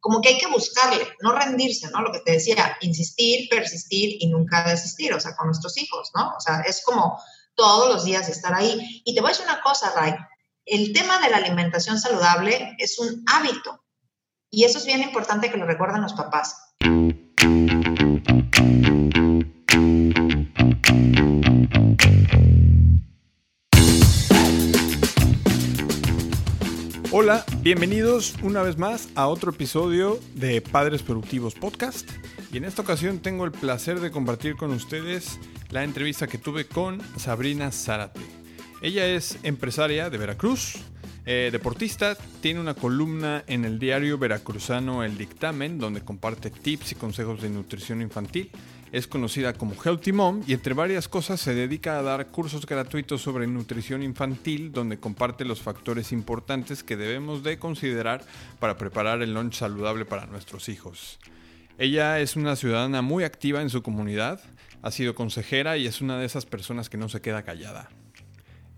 como que hay que buscarle, no rendirse, ¿no? Lo que te decía, insistir, persistir y nunca desistir, o sea, con nuestros hijos, ¿no? O sea, es como todos los días estar ahí. Y te voy a decir una cosa, Ray, el tema de la alimentación saludable es un hábito y eso es bien importante que lo recuerden los papás. Bienvenidos una vez más a otro episodio de Padres Productivos Podcast. Y en esta ocasión tengo el placer de compartir con ustedes la entrevista que tuve con Sabrina Zárate. Ella es empresaria de Veracruz, eh, deportista, tiene una columna en el diario veracruzano El Dictamen, donde comparte tips y consejos de nutrición infantil es conocida como Healthy Mom y entre varias cosas se dedica a dar cursos gratuitos sobre nutrición infantil donde comparte los factores importantes que debemos de considerar para preparar el lunch saludable para nuestros hijos. Ella es una ciudadana muy activa en su comunidad, ha sido consejera y es una de esas personas que no se queda callada.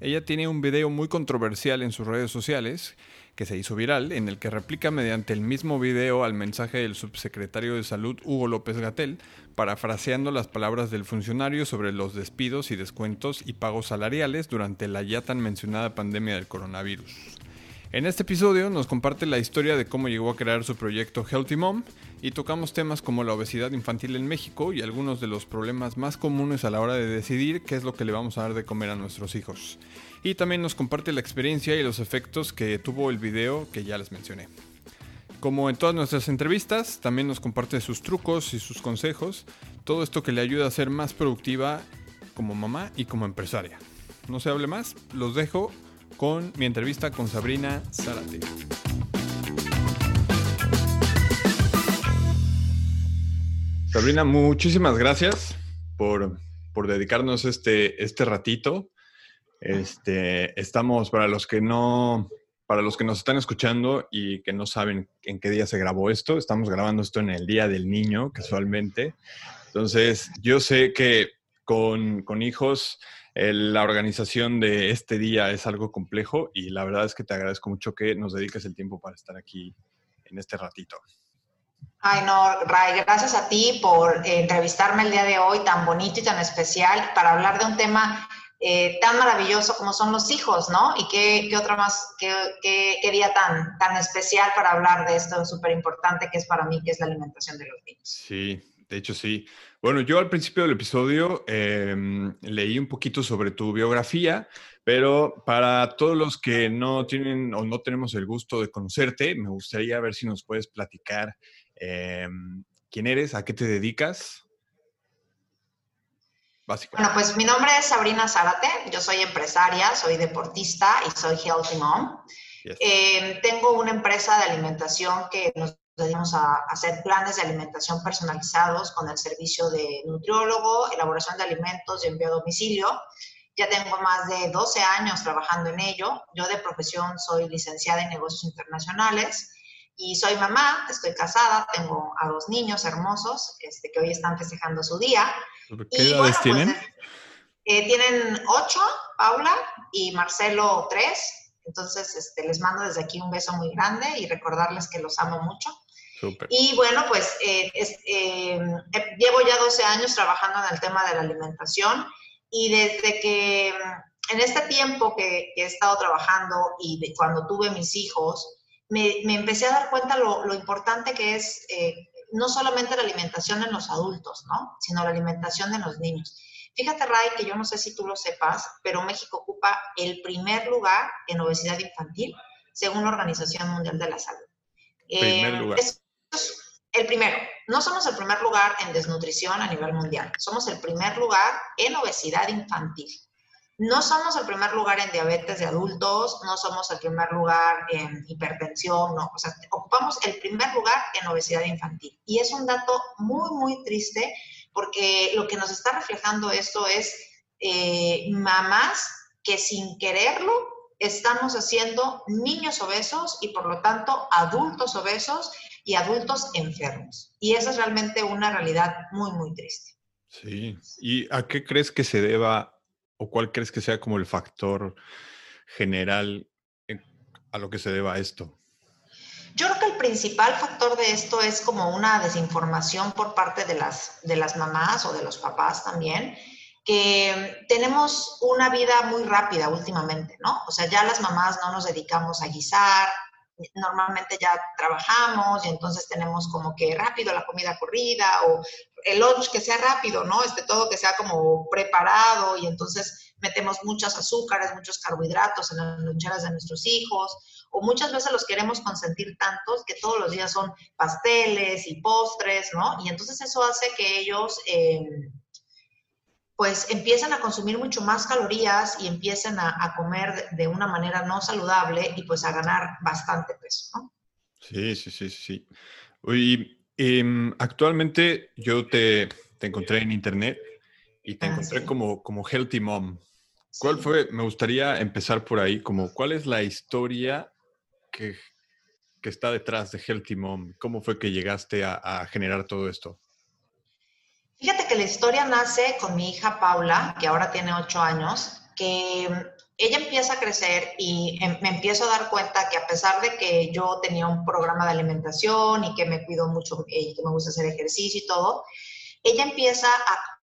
Ella tiene un video muy controversial en sus redes sociales que se hizo viral, en el que replica mediante el mismo video al mensaje del subsecretario de Salud Hugo López Gatel, parafraseando las palabras del funcionario sobre los despidos y descuentos y pagos salariales durante la ya tan mencionada pandemia del coronavirus. En este episodio nos comparte la historia de cómo llegó a crear su proyecto Healthy Mom y tocamos temas como la obesidad infantil en México y algunos de los problemas más comunes a la hora de decidir qué es lo que le vamos a dar de comer a nuestros hijos. Y también nos comparte la experiencia y los efectos que tuvo el video que ya les mencioné. Como en todas nuestras entrevistas, también nos comparte sus trucos y sus consejos, todo esto que le ayuda a ser más productiva como mamá y como empresaria. No se hable más, los dejo con mi entrevista con Sabrina Zárate. Sabrina, muchísimas gracias por, por dedicarnos este, este ratito. Este, estamos, para los que no, para los que nos están escuchando y que no saben en qué día se grabó esto, estamos grabando esto en el Día del Niño, casualmente. Entonces, yo sé que con, hijos la organización de este día es algo complejo y la verdad es que te agradezco mucho que nos dediques el tiempo para estar aquí en este ratito. Ay, no, Ray, gracias a ti por eh, entrevistarme el día de hoy tan bonito y tan especial para hablar de un tema eh, tan maravilloso como son los hijos, ¿no? Y qué, qué otra más, qué, qué, día tan, tan especial para hablar de esto súper importante que es para mí, que es la alimentación de los niños. Sí, de hecho sí. Bueno, yo al principio del episodio em, leí un poquito sobre tu biografía, pero para todos los que no tienen o no tenemos el gusto de conocerte, me gustaría ver si nos puedes platicar em, quién eres, a qué te dedicas. Bueno, pues mi nombre es Sabrina Zárate, yo soy empresaria, soy deportista y soy healthy mom. Em, tengo una empresa de alimentación que nos dedicamos a hacer planes de alimentación personalizados con el servicio de nutriólogo, elaboración de alimentos y envío a domicilio. Ya tengo más de 12 años trabajando en ello. Yo de profesión soy licenciada en negocios internacionales y soy mamá, estoy casada, tengo a dos niños hermosos este, que hoy están festejando su día. ¿Qué edades pues, tienen? Eh, tienen ocho, Paula, y Marcelo tres. Entonces, este, les mando desde aquí un beso muy grande y recordarles que los amo mucho. Y bueno, pues eh, eh, llevo ya 12 años trabajando en el tema de la alimentación y desde que en este tiempo que, he estado trabajando y cuando tuve mis hijos, me, empecé a dar cuenta lo, lo importante que es no solamente la alimentación en los adultos, ¿no? Sino la alimentación de los niños. Fíjate, Ray, que yo no sé si tú lo sepas, pero México ocupa el primer lugar en obesidad infantil, según la Organización Mundial de la Salud. Primer eh, lugar. el primero. No somos el primer lugar en desnutrición a nivel mundial, somos el primer lugar en obesidad infantil. No somos el primer lugar en diabetes de adultos, no somos el primer lugar en hipertensión, no, o sea, ocupamos el primer lugar en obesidad infantil. Y es un dato muy, muy triste porque lo que nos está reflejando esto es eh, mamás que sin quererlo estamos haciendo niños obesos y por lo tanto adultos obesos y adultos enfermos. Y esa es realmente una realidad muy, muy triste. Sí. ¿Y a qué crees que se deba ¿O cuál crees que sea como el factor general a lo que se deba esto? Yo creo que el principal factor de esto es como una desinformación por parte de las, de las mamás o de los papás también, que tenemos una vida muy rápida últimamente, ¿no? O sea, ya las mamás no nos dedicamos a guisar, normalmente ya trabajamos y entonces tenemos como que rápido la comida corrida o el lunch que sea rápido, ¿no? Este todo que sea como preparado y entonces metemos muchos azúcares, muchos carbohidratos en las loncheras de nuestros hijos o muchas veces los queremos consentir tantos que todos los días son pasteles y postres, ¿no? Y entonces eso hace que ellos... Eh, pues empiezan a consumir mucho más calorías y empiezan a, comer de, una manera no saludable y pues a ganar bastante peso, ¿no? Sí, sí, sí, sí. Y em, actualmente yo te, te, encontré en internet y te ah, encontré como, como Healthy Mom. ¿Cuál fue? Me gustaría empezar por ahí, como cuál es la historia que, que está detrás de Healthy Mom? ¿Cómo fue que llegaste a, a generar todo esto? Fíjate que la historia nace con mi hija Paula, que ahora tiene ocho años, que ella empieza a crecer y em, me empiezo a dar cuenta que a pesar de que yo tenía un programa de alimentación y que me cuido mucho y que me gusta hacer ejercicio y todo, ella empieza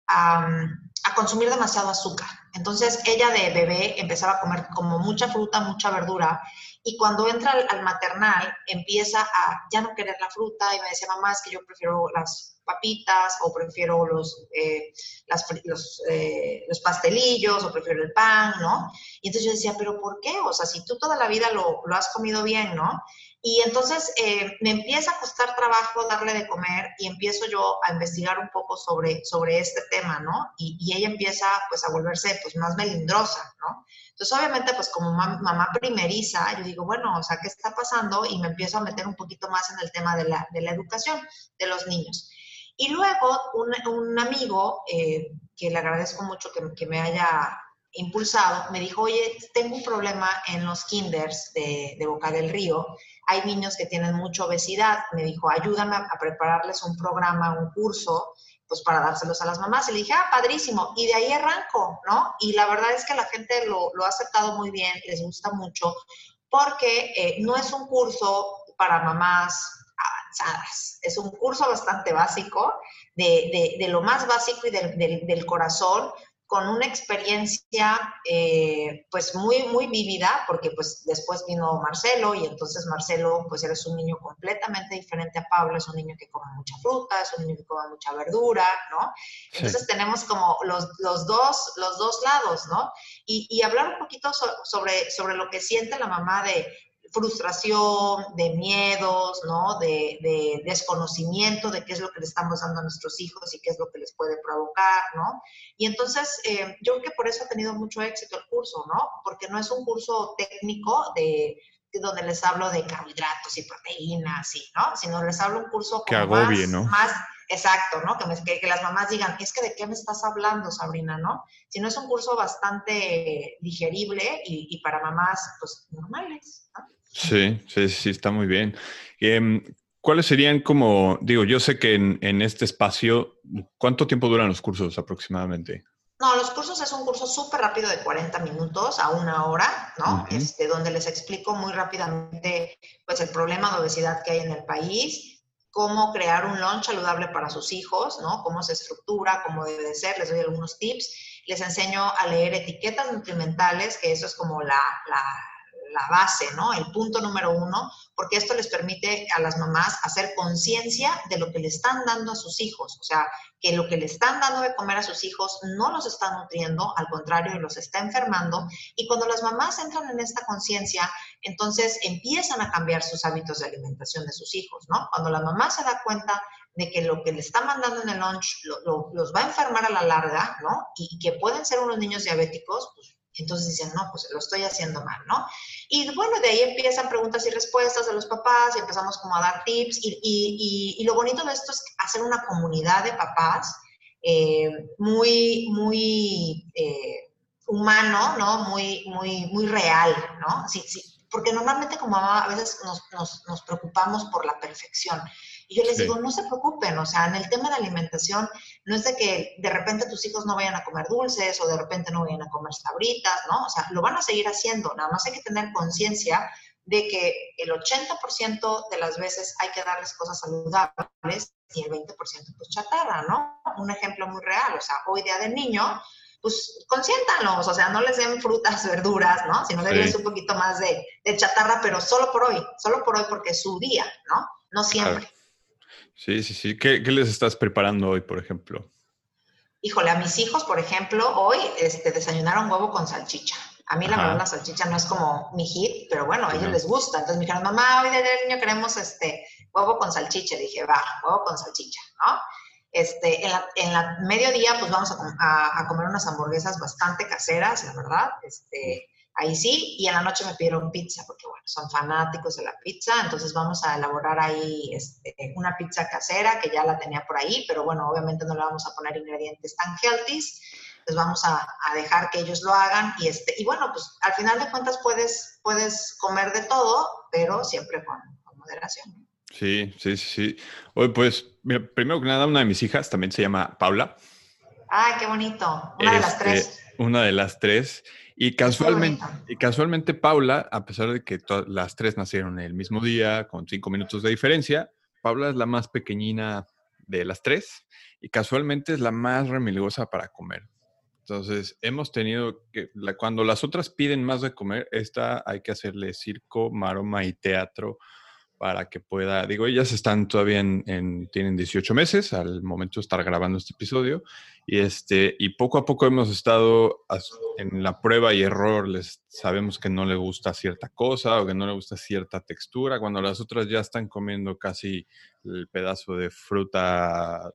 a, a, consumir demasiado azúcar. Entonces ella de bebé empezaba a comer como mucha fruta, mucha verdura y cuando entra al, maternal empieza a ya no querer la fruta y me decía, mamá, es que yo prefiero las papitas o prefiero los, eh, los, eh, los, pastelillos o prefiero el pan, ¿no? Y entonces yo decía, pero ¿por qué? O sea, si tú toda la vida lo, lo has comido bien, ¿no? Y entonces eh, me empieza a costar trabajo darle de comer y empiezo yo a investigar un poco sobre, sobre este tema, ¿no? Y, y ella empieza pues a volverse pues más melindrosa, ¿no? Entonces, obviamente, pues como mamá primeriza, yo digo, bueno, o sea, ¿qué está pasando? Y me empiezo a meter un poquito más en el tema de la, de la educación de los niños. Y luego un, amigo, eh, que le agradezco mucho que, que, me haya impulsado, me dijo, oye, tengo un problema en los kinders de, de, Boca del Río. Hay niños que tienen mucha obesidad. Me dijo, ayúdame a, prepararles un programa, un curso, pues para dárselos a las mamás. Y le dije, ah, padrísimo. Y de ahí arranco, ¿no? Y la verdad es que la gente lo, lo ha aceptado muy bien, les gusta mucho, porque eh, no es un curso para mamás es un curso bastante básico, de, de, lo más básico y del, del, corazón, con una experiencia eh, pues muy, muy vívida, porque pues después vino Marcelo y entonces Marcelo pues eres un niño completamente diferente a Pablo, es un niño que come mucha fruta, es un niño que come mucha verdura, ¿no? Entonces tenemos como los, los, dos, los dos lados, ¿no? Y, y hablar un poquito sobre, sobre lo que siente la mamá de, frustración, de miedos, ¿no? De, de, desconocimiento de qué es lo que le estamos dando a nuestros hijos y qué es lo que les puede provocar, ¿no? Y entonces, eh, yo creo que por eso ha tenido mucho éxito el curso, ¿no? Porque no es un curso técnico de, donde les hablo de carbohidratos y proteínas, y, ¿no? Sino les hablo un curso que agobie, ¿no? más exacto, ¿no? Que, que, las mamás digan, es que de qué me estás hablando, Sabrina, ¿no? Si no es un curso bastante digerible y, y para mamás, pues, normales, ¿no? Sí, sí, sí, está muy bien. Em, ¿Cuáles serían como, digo, yo sé que en, este espacio, ¿cuánto tiempo duran los cursos aproximadamente? No, los cursos es un curso súper rápido de 40 minutos a una hora, ¿no? este, donde les explico muy rápidamente, pues, el problema de obesidad que hay en el país, cómo crear un lunch saludable para sus hijos, ¿no? Cómo se estructura, cómo debe de ser, les doy algunos tips, les enseño a leer etiquetas nutrimentales, que eso es como la, la la base, ¿no? El punto número uno, porque esto les permite a las mamás hacer conciencia de lo que le están dando a sus hijos, o sea, que lo que le están dando de comer a sus hijos no los está nutriendo, al contrario, los está enfermando. Y cuando las mamás entran en esta conciencia, entonces empiezan a cambiar sus hábitos de alimentación de sus hijos, ¿no? Cuando la mamá se da cuenta de que lo que le está mandando en el lunch los va a enfermar a la larga, ¿no? Y, y que pueden ser unos niños diabéticos, pues entonces dicen, no, pues lo estoy haciendo mal, ¿no? Y bueno, de ahí empiezan preguntas y respuestas de los papás y empezamos como a dar tips. Y, y, y, lo bonito de esto es hacer una comunidad de papás eh, muy, muy eh, humano, ¿no? Muy, muy, muy real, ¿no? Sí, sí, porque normalmente como mamá a veces nos, nos preocupamos por la perfección. Y yo les digo, no se preocupen, o sea, en el tema de alimentación no es de que de repente tus hijos no vayan a comer dulces o de repente no vayan a comer sabritas, ¿no? O sea, lo van a seguir haciendo, nada más hay que tener conciencia de que el 80% de las veces hay que darles cosas saludables y el 20% pues chatarra, ¿no? Un ejemplo muy real, o sea, hoy día del niño, pues consiéntanlos, o sea, no les den frutas, verduras, ¿no? Sino denles un poquito más de, chatarra, pero solo por hoy, solo por hoy porque es su día, ¿no? No siempre. Sí, sí, sí. ¿Qué, ¿Qué, les estás preparando hoy, por ejemplo? Híjole, a mis hijos, por ejemplo, hoy este, desayunaron huevo con salchicha. A mí la verdad la salchicha no es como mi hit, pero bueno, a ellos les gusta. Entonces me dijeron, mamá, hoy de niño queremos este huevo con salchicha. dije, va, huevo con salchicha, ¿no? Este, en la, en la mediodía, pues vamos a, a, comer unas hamburguesas bastante caseras, la verdad. Este, ahí sí, y en la noche me pidieron pizza, porque bueno, son fanáticos de la pizza, entonces vamos a elaborar ahí este, una pizza casera, que ya la tenía por ahí, pero bueno, obviamente no le vamos a poner ingredientes tan healthy pues vamos a, dejar que ellos lo hagan y, este, y bueno, pues al final de cuentas puedes, puedes comer de todo, pero siempre con, moderación. Sí, sí, sí. Hoy pues, primero que nada, una de mis hijas también se llama Paula. Ay, qué bonito. Una de las este, tres. Una de las tres. Y casualmente, y casualmente Paula, a pesar de que las tres nacieron el mismo día, con cinco minutos de diferencia, Paula es la más pequeñina de las tres y casualmente es la más remilgosa para comer. Entonces, hemos tenido que, cuando las otras piden más de comer, esta hay que hacerle circo, maroma y teatro para que pueda, digo, ellas están todavía en, tienen 18 meses al momento de estar grabando este episodio y este, y poco a poco hemos estado en la prueba y error, les sabemos que no le gusta cierta cosa o que no le gusta cierta textura, cuando las otras ya están comiendo casi el pedazo de fruta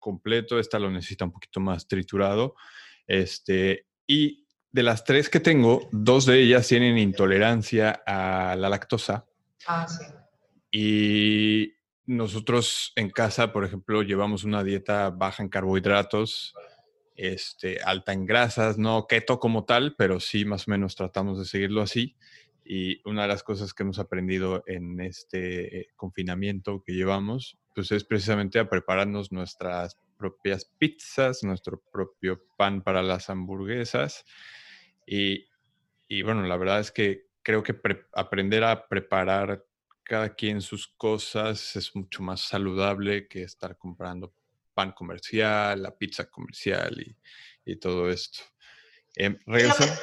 completo, esta lo necesita un poquito más triturado este, y de las tres que tengo, dos de ellas tienen intolerancia a la lactosa. Ah, sí. Y nosotros en casa, por ejemplo, llevamos una dieta baja en carbohidratos, este, alta en grasas, no keto como tal, pero sí más o menos tratamos de seguirlo así. Y una de las cosas que hemos aprendido en este eh, confinamiento que llevamos, pues es precisamente a prepararnos nuestras propias pizzas, nuestro propio pan para las hamburguesas. Y, bueno, la verdad es que creo que aprender a preparar cada quien sus cosas es mucho más saludable que estar comprando pan comercial, la pizza comercial y, todo esto. Eh, regresando,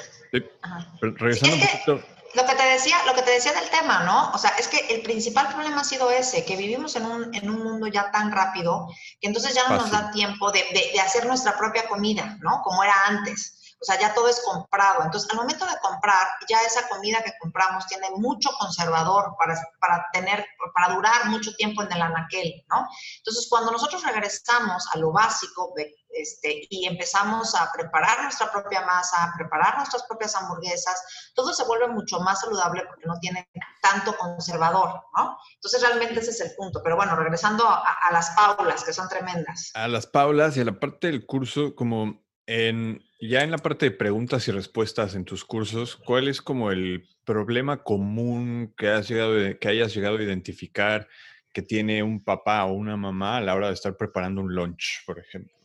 regresando un poquito lo que te decía, lo que te decía del tema, ¿no? O sea, es que el principal problema ha sido ese, que vivimos en un, en un mundo ya tan rápido que entonces ya no nos da tiempo de, de, hacer nuestra propia comida, ¿no? Como era antes. O sea, ya todo es comprado. Entonces, al momento de comprar, ya esa comida que compramos tiene mucho conservador para, para tener, para durar mucho tiempo en el anaquel, ¿no? Entonces, cuando nosotros regresamos a lo básico este, y empezamos a preparar nuestra propia masa, a preparar nuestras propias hamburguesas, todo se vuelve mucho más saludable porque no tiene tanto conservador, ¿no? Entonces realmente ese es el punto. Pero bueno, regresando a, a las paulas, que son tremendas. A las paulas y a la parte del curso, como en, ya en la parte de preguntas y respuestas en tus cursos, ¿cuál es como el problema común que, has llegado, que hayas llegado a identificar que tiene un papá o una mamá a la hora de estar preparando un lunch, por ejemplo?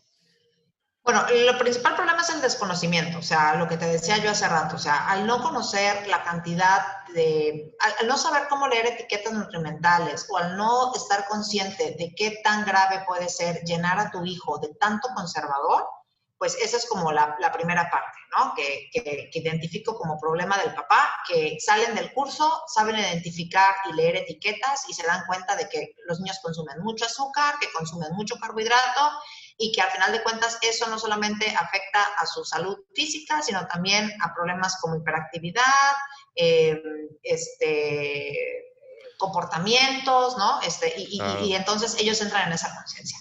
Bueno, el principal problema es el desconocimiento, o sea, lo que te decía yo hace rato, o sea, al no conocer la cantidad de, al, no saber cómo leer etiquetas nutrimentales o al no estar consciente de qué tan grave puede ser llenar a tu hijo de tanto conservador, pues esa es como la, primera parte, ¿no? Que, que, identifico como problema del papá, que salen del curso, saben identificar y leer etiquetas y se dan cuenta de que los niños consumen mucho azúcar, que consumen mucho carbohidrato y que al final de cuentas eso no solamente afecta a su salud física, sino también a problemas como hiperactividad, eh, este, comportamientos, ¿no? Este, y, y entonces ellos entran en esa conciencia.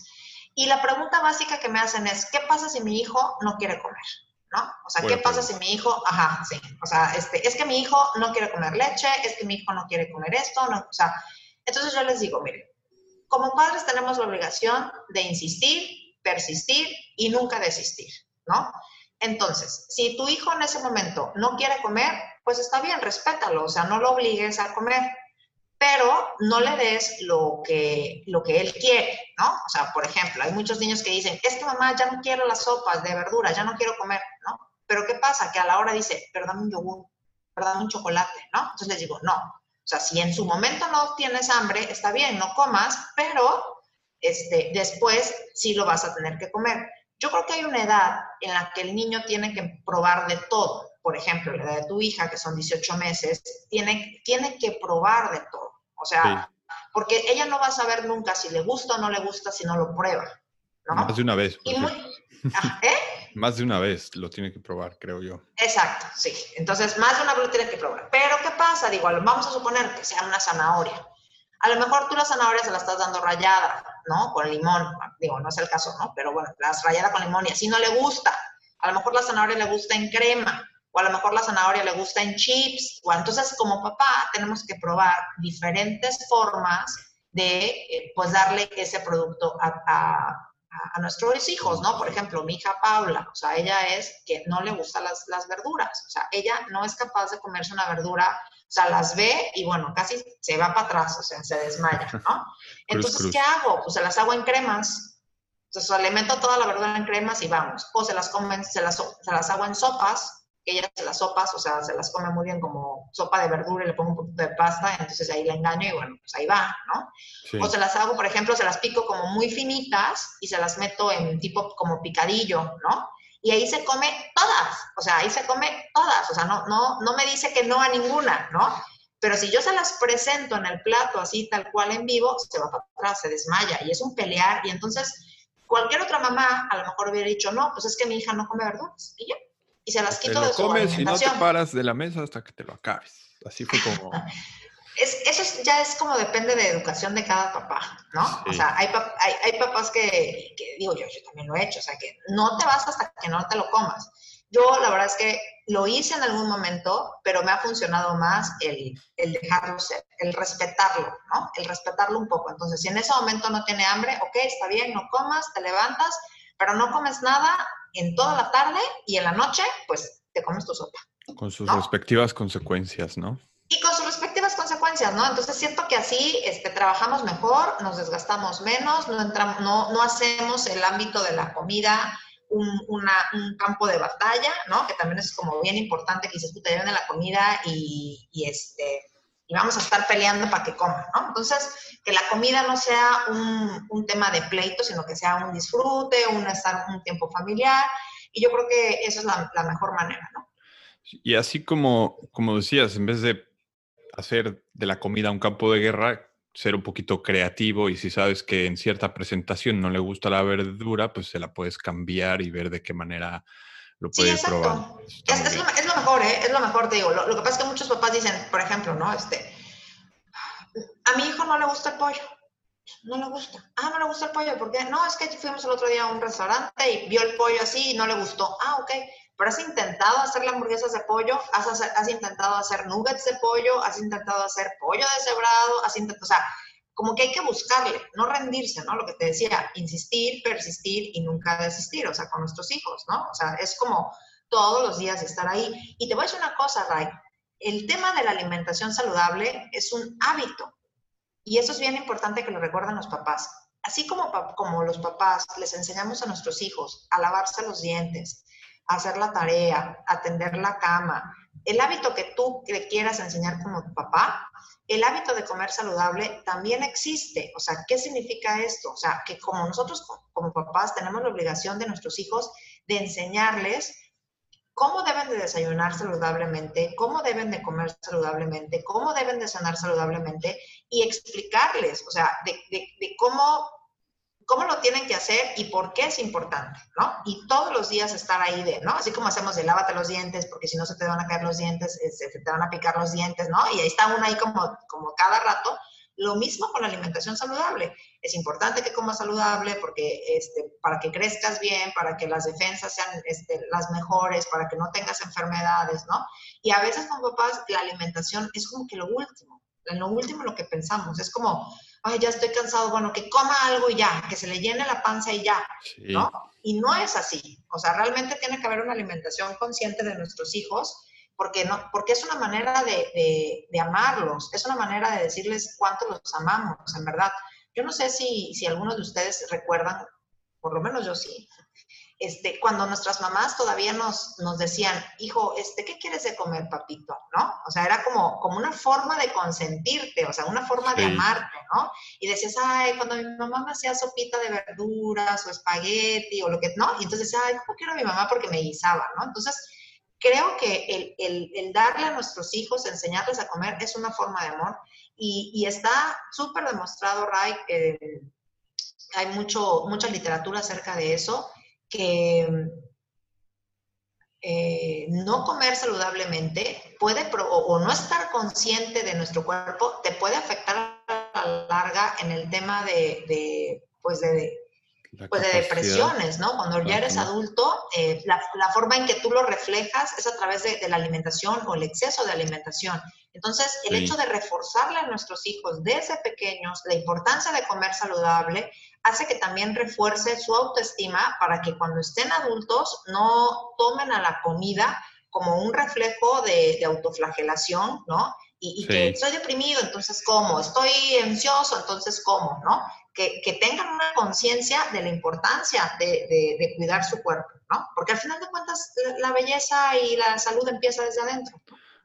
Y la pregunta básica que me hacen es, ¿qué pasa si mi hijo no quiere comer? ¿No? O sea, ¿qué pasa si mi hijo, ajá, sí, o sea, este, es que mi hijo no quiere comer leche, es que mi hijo no quiere comer esto, no, o sea, entonces yo les digo, miren, como padres tenemos la obligación de insistir, persistir y nunca desistir, ¿no? Entonces, si tu hijo en ese momento no quiere comer, pues está bien, respétalo, o sea, no lo obligues a comer pero no le des lo que, lo que él quiere, ¿no? O sea, por ejemplo, hay muchos niños que dicen, es que mamá, ya no quiero las sopas de verdura, ya no quiero comer, ¿no? Pero ¿qué pasa? Que a la hora dice, pero dame un yogur, pero dame un chocolate, ¿no? Entonces les digo, no. O sea, si en su momento no tienes hambre, está bien, no comas, pero este, después sí lo vas a tener que comer. Yo creo que hay una edad en la que el niño tiene que probar de todo. Por ejemplo, la edad de tu hija, que son 18 meses, tiene, tiene que probar de todo. O sea, porque ella no va a saber nunca si le gusta o no le gusta si no lo prueba. Más de una vez. ¿Eh? Más de una vez lo tiene que probar, creo yo. Exacto, sí. Entonces, más de una vez lo tiene que probar. Pero, ¿qué pasa? Digo, vamos a suponer que sea una zanahoria. A lo mejor tú la zanahoria se la estás dando rayada, ¿no? Con limón. Digo, no es el caso, ¿no? Pero bueno, la rayada con limón y así no le gusta. A lo mejor la zanahoria le gusta en crema o a lo mejor la zanahoria le gusta en chips. O entonces, como papá, tenemos que probar diferentes formas de, eh, pues, darle ese producto a a, nuestros hijos, ¿no? Por ejemplo, mi hija Paula, o sea, ella es que no le gustan las, las verduras, o sea, ella no es capaz de comerse una verdura, o sea, las ve y bueno, casi se va para atrás, o sea, se desmaya, ¿no? Entonces, ¿qué hago? Pues se las hago en cremas, entonces alimento toda la verdura en cremas y vamos, o se las comen, se las, se las hago en sopas, que ella se las sopas, o sea, se las come muy bien como sopa de verdura y le pongo un poquito de pasta, entonces ahí la engaño y bueno, pues ahí va, ¿no? O se las hago, por ejemplo, se las pico como muy finitas y se las meto en tipo como picadillo, ¿no? Y ahí se come todas, o sea, ahí se come todas, o sea, no, no, no me dice que no a ninguna, ¿no? Pero si yo se las presento en el plato así tal cual en vivo, se va para atrás, se desmaya y es un pelear y entonces cualquier otra mamá a lo mejor hubiera dicho, no, pues es que mi hija no come verduras y ya, y se las quito te lo de comes y no te paras de la mesa hasta que te lo acabes. Así fue como... es, eso ya es como depende de educación de cada papá, ¿no? O sea, hay, hay, hay papás que, que, digo yo, yo también lo he hecho, o sea, que no te vas hasta que no te lo comas. Yo la verdad es que lo hice en algún momento, pero me ha funcionado más el, el, dejarlo ser, el respetarlo, ¿no? El respetarlo un poco. Entonces, si en ese momento no tiene hambre, ok, está bien, no comas, te levantas, pero no comes nada en toda la tarde y en la noche, pues te comes tu sopa. Con sus respectivas consecuencias, ¿no? Y con sus respectivas consecuencias, ¿no? Entonces siento que así este, trabajamos mejor, nos desgastamos menos, no, entramos, no, no hacemos el ámbito de la comida un, una, un, campo de batalla, ¿no? Que también es como bien importante que se te lleven la comida y, y, este, y vamos a estar peleando para que coman, ¿no? Entonces, que la comida no sea un, un, tema de pleito, sino que sea un disfrute, un estar un tiempo familiar, y yo creo que esa es la, la mejor manera, ¿no? Y así como, como decías, en vez de hacer de la comida un campo de guerra, ser un poquito creativo y si sabes que en cierta presentación no le gusta la verdura, pues se la puedes cambiar y ver de qué manera lo puedes probar. Es, es, lo, es, lo, mejor, ¿eh? Es lo mejor, te digo. Lo, lo, que pasa es que muchos papás dicen, por ejemplo, ¿no? Este, a mi hijo no le gusta el pollo. No le gusta. Ah, no le gusta el pollo. ¿Por qué? No, es que fuimos el otro día a un restaurante y vio el pollo así y no le gustó. Ah, ok. Pero has intentado hacer hamburguesas de pollo, has, has intentado hacer nuggets de pollo, has intentado hacer pollo deshebrado, has intentado, o sea, como que hay que buscarle, no rendirse, ¿no? Lo que te decía, insistir, persistir y nunca desistir, o sea, con nuestros hijos, ¿no? O sea, es como todos los días estar ahí. Y te voy a decir una cosa, Ray, el tema de la alimentación saludable es un hábito. Y eso es bien importante que lo recuerden los papás. Así como, como los papás les enseñamos a nuestros hijos a lavarse los dientes, a hacer la tarea, a tender la cama, el hábito que tú le quieras enseñar como papá, el hábito de comer saludable también existe. O sea, ¿qué significa esto? O sea, que como nosotros como papás tenemos la obligación de nuestros hijos de enseñarles cómo deben de desayunar saludablemente, cómo deben de comer saludablemente, cómo deben de cenar saludablemente y explicarles, o sea, de, de, de, cómo, cómo lo tienen que hacer y por qué es importante, ¿no? Y todos los días estar ahí de, ¿no? Así como hacemos de lávate los dientes, porque si no se te van a caer los dientes, se te van a picar los dientes, ¿no? Y ahí está uno ahí como, como cada rato. Lo mismo con la alimentación saludable es importante que comas saludable porque este, para que crezcas bien, para que las defensas sean este, las mejores, para que no tengas enfermedades, ¿no? Y a veces con papás la alimentación es como que lo último, lo último lo que pensamos, es como, ay, ya estoy cansado, bueno, que coma algo y ya, que se le llene la panza y ya, sí. ¿no? Y no es así, o sea, realmente tiene que haber una alimentación consciente de nuestros hijos porque, no, porque es una manera de, de, de amarlos, es una manera de decirles cuánto los amamos, en verdad. Yo no sé si, si algunos de ustedes recuerdan, por lo menos yo sí, este, cuando nuestras mamás todavía nos, nos decían, hijo, este, ¿qué quieres de comer, papito? ¿No? O sea, era como, como una forma de consentirte, o sea, una forma de amarte, ¿no? Y decías, ay, cuando mi mamá me hacía sopita de verduras o espagueti o lo que, ¿no? Y entonces, ay, ¿cómo quiero a mi mamá porque me guisaba, ¿no? Entonces, creo que el, darle a nuestros hijos, enseñarles a comer, es una forma de amor y, está súper demostrado, Ray, eh, hay mucho, mucha literatura acerca de eso, que eh, no comer saludablemente puede, o, no estar consciente de nuestro cuerpo, te puede afectar a la larga en el tema de pues de pues de depresiones, ¿no? Cuando ya eres adulto, eh, la, la, forma en que tú lo reflejas es a través de, de, la alimentación o el exceso de alimentación. Entonces, el hecho de reforzarle a nuestros hijos desde pequeños la importancia de comer saludable hace que también refuerce su autoestima para que cuando estén adultos no tomen a la comida como un reflejo de, de autoflagelación, ¿no? Y, y que estoy deprimido, entonces como, estoy ansioso, entonces como, ¿no? Que, tengan una conciencia de la importancia de, cuidar su cuerpo, ¿no? Porque al final de cuentas la belleza y la salud empieza desde adentro.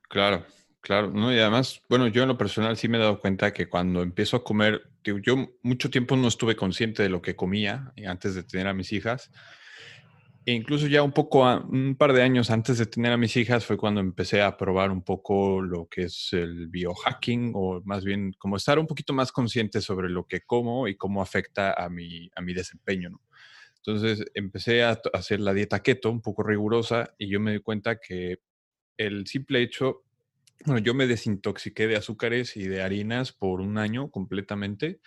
Claro, claro, ¿no? Y además, bueno, yo en lo personal sí me he dado cuenta que cuando empiezo a comer, yo mucho tiempo no estuve consciente de lo que comía antes de tener a mis hijas. E incluso ya un poco, un par de años antes de tener a mis hijas fue cuando empecé a probar un poco lo que es el biohacking o más bien como estar un poquito más consciente sobre lo que como y cómo afecta a mi, a mi desempeño. Entonces empecé a hacer la dieta keto un poco rigurosa y yo me di cuenta que el simple hecho, bueno, yo me desintoxiqué de azúcares y de harinas por un año completamente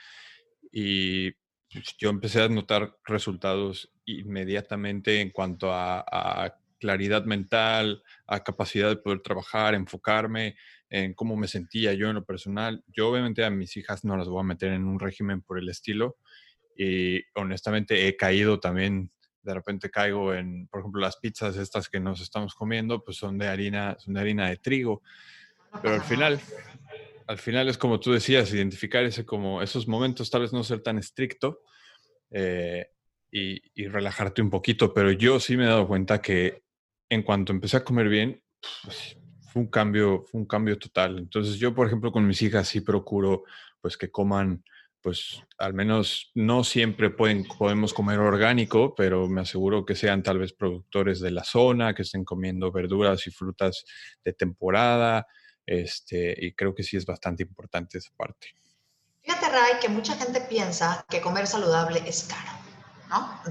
y pues, yo empecé a notar resultados inmediatamente en cuanto a, claridad mental, a capacidad de poder trabajar, enfocarme en cómo me sentía yo en lo personal. Yo obviamente a mis hijas no las voy a meter en un régimen por el estilo y honestamente he caído también, de repente caigo en, por ejemplo, las pizzas estas que nos estamos comiendo, pues son de harina, son de harina de trigo. Pero al final, al final es como tú decías, identificar ese como esos momentos, tal vez no ser tan estricto eh, y, relajarte un poquito, pero yo sí me he dado cuenta que en cuanto empecé a comer bien, pues, fue un cambio, fue un cambio total. Entonces yo, por ejemplo, con mis hijas sí procuro pues que coman pues al menos no siempre pueden, podemos comer orgánico, pero me aseguro que sean tal vez productores de la zona, que estén comiendo verduras y frutas de temporada, este, y creo que sí es bastante importante esa parte. Fíjate, Ray, que mucha gente piensa que comer saludable es caro, ¿no?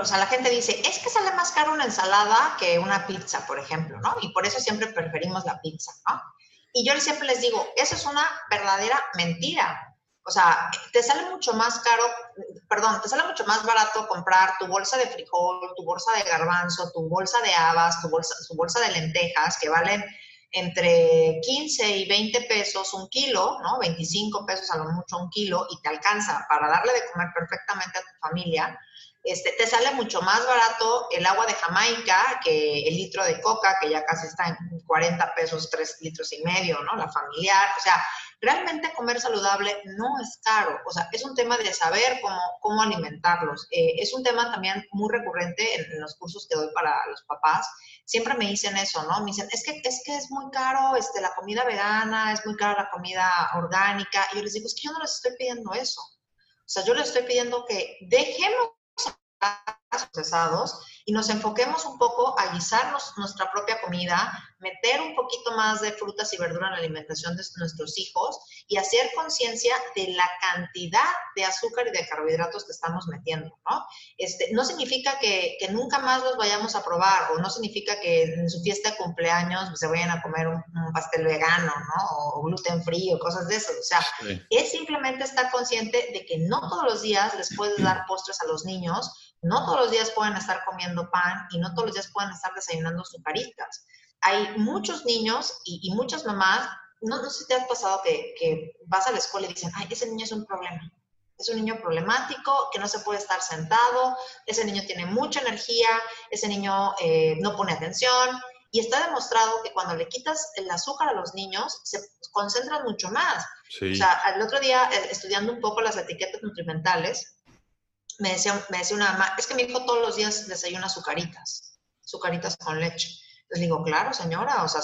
O sea, la gente dice, es que sale más caro una ensalada que una pizza, por ejemplo, ¿no? Y por eso siempre preferimos la pizza, ¿no? Y yo siempre les digo, eso es una verdadera mentira. O sea, te sale mucho más caro, perdón, te sale mucho más barato comprar tu bolsa de frijol, tu bolsa de garbanzo, tu bolsa de habas, tu bolsa, tu bolsa de lentejas, que valen entre 15 y 20 pesos un kilo, ¿no? 25 pesos a lo mucho un kilo y te alcanza para darle de comer perfectamente a tu familia, este, te sale mucho más barato el agua de Jamaica que el litro de coca, que ya casi está en 40 pesos, 3 litros y medio, ¿no? La familiar, o sea, realmente comer saludable no es caro, o sea, es un tema de saber cómo, cómo alimentarlos. Eh, es un tema también muy recurrente en, los cursos que doy para los papás. Siempre me dicen eso, ¿no? Me dicen, es que es, que es muy caro este, la comida vegana, es muy caro la comida orgánica. Y yo les digo, es que yo no les estoy pidiendo eso. O sea, yo les estoy pidiendo que dejemos procesados y nos enfoquemos un poco a guisarnos nuestra propia comida, meter un poquito más de frutas y verdura en la alimentación de nuestros hijos y hacer conciencia de la cantidad de azúcar y de carbohidratos que estamos metiendo, ¿no? Este, no significa que, que nunca más los vayamos a probar o no significa que en su fiesta de cumpleaños se vayan a comer un, pastel vegano, ¿no? O gluten free o cosas de eso. O sea, es simplemente estar consciente de que no todos los días les puedes dar postres a los niños, no todos los días pueden estar comiendo pan y no todos los días pueden estar desayunando sucaritas. Hay muchos niños y, muchas mamás, no, no, sé si te ha pasado que, vas a la escuela y dicen, ay, ese niño es un problema. Es un niño problemático, que no se puede estar sentado, ese niño tiene mucha energía, ese niño eh, no pone atención. Y está demostrado que cuando le quitas el azúcar a los niños, se concentran mucho más. O sea, el otro día, eh, estudiando un poco las etiquetas nutrimentales, me decía, me decía una mamá, es que mi hijo todos los días desayuna azucaritas, azucaritas con leche. Entonces digo, claro, señora, o sea,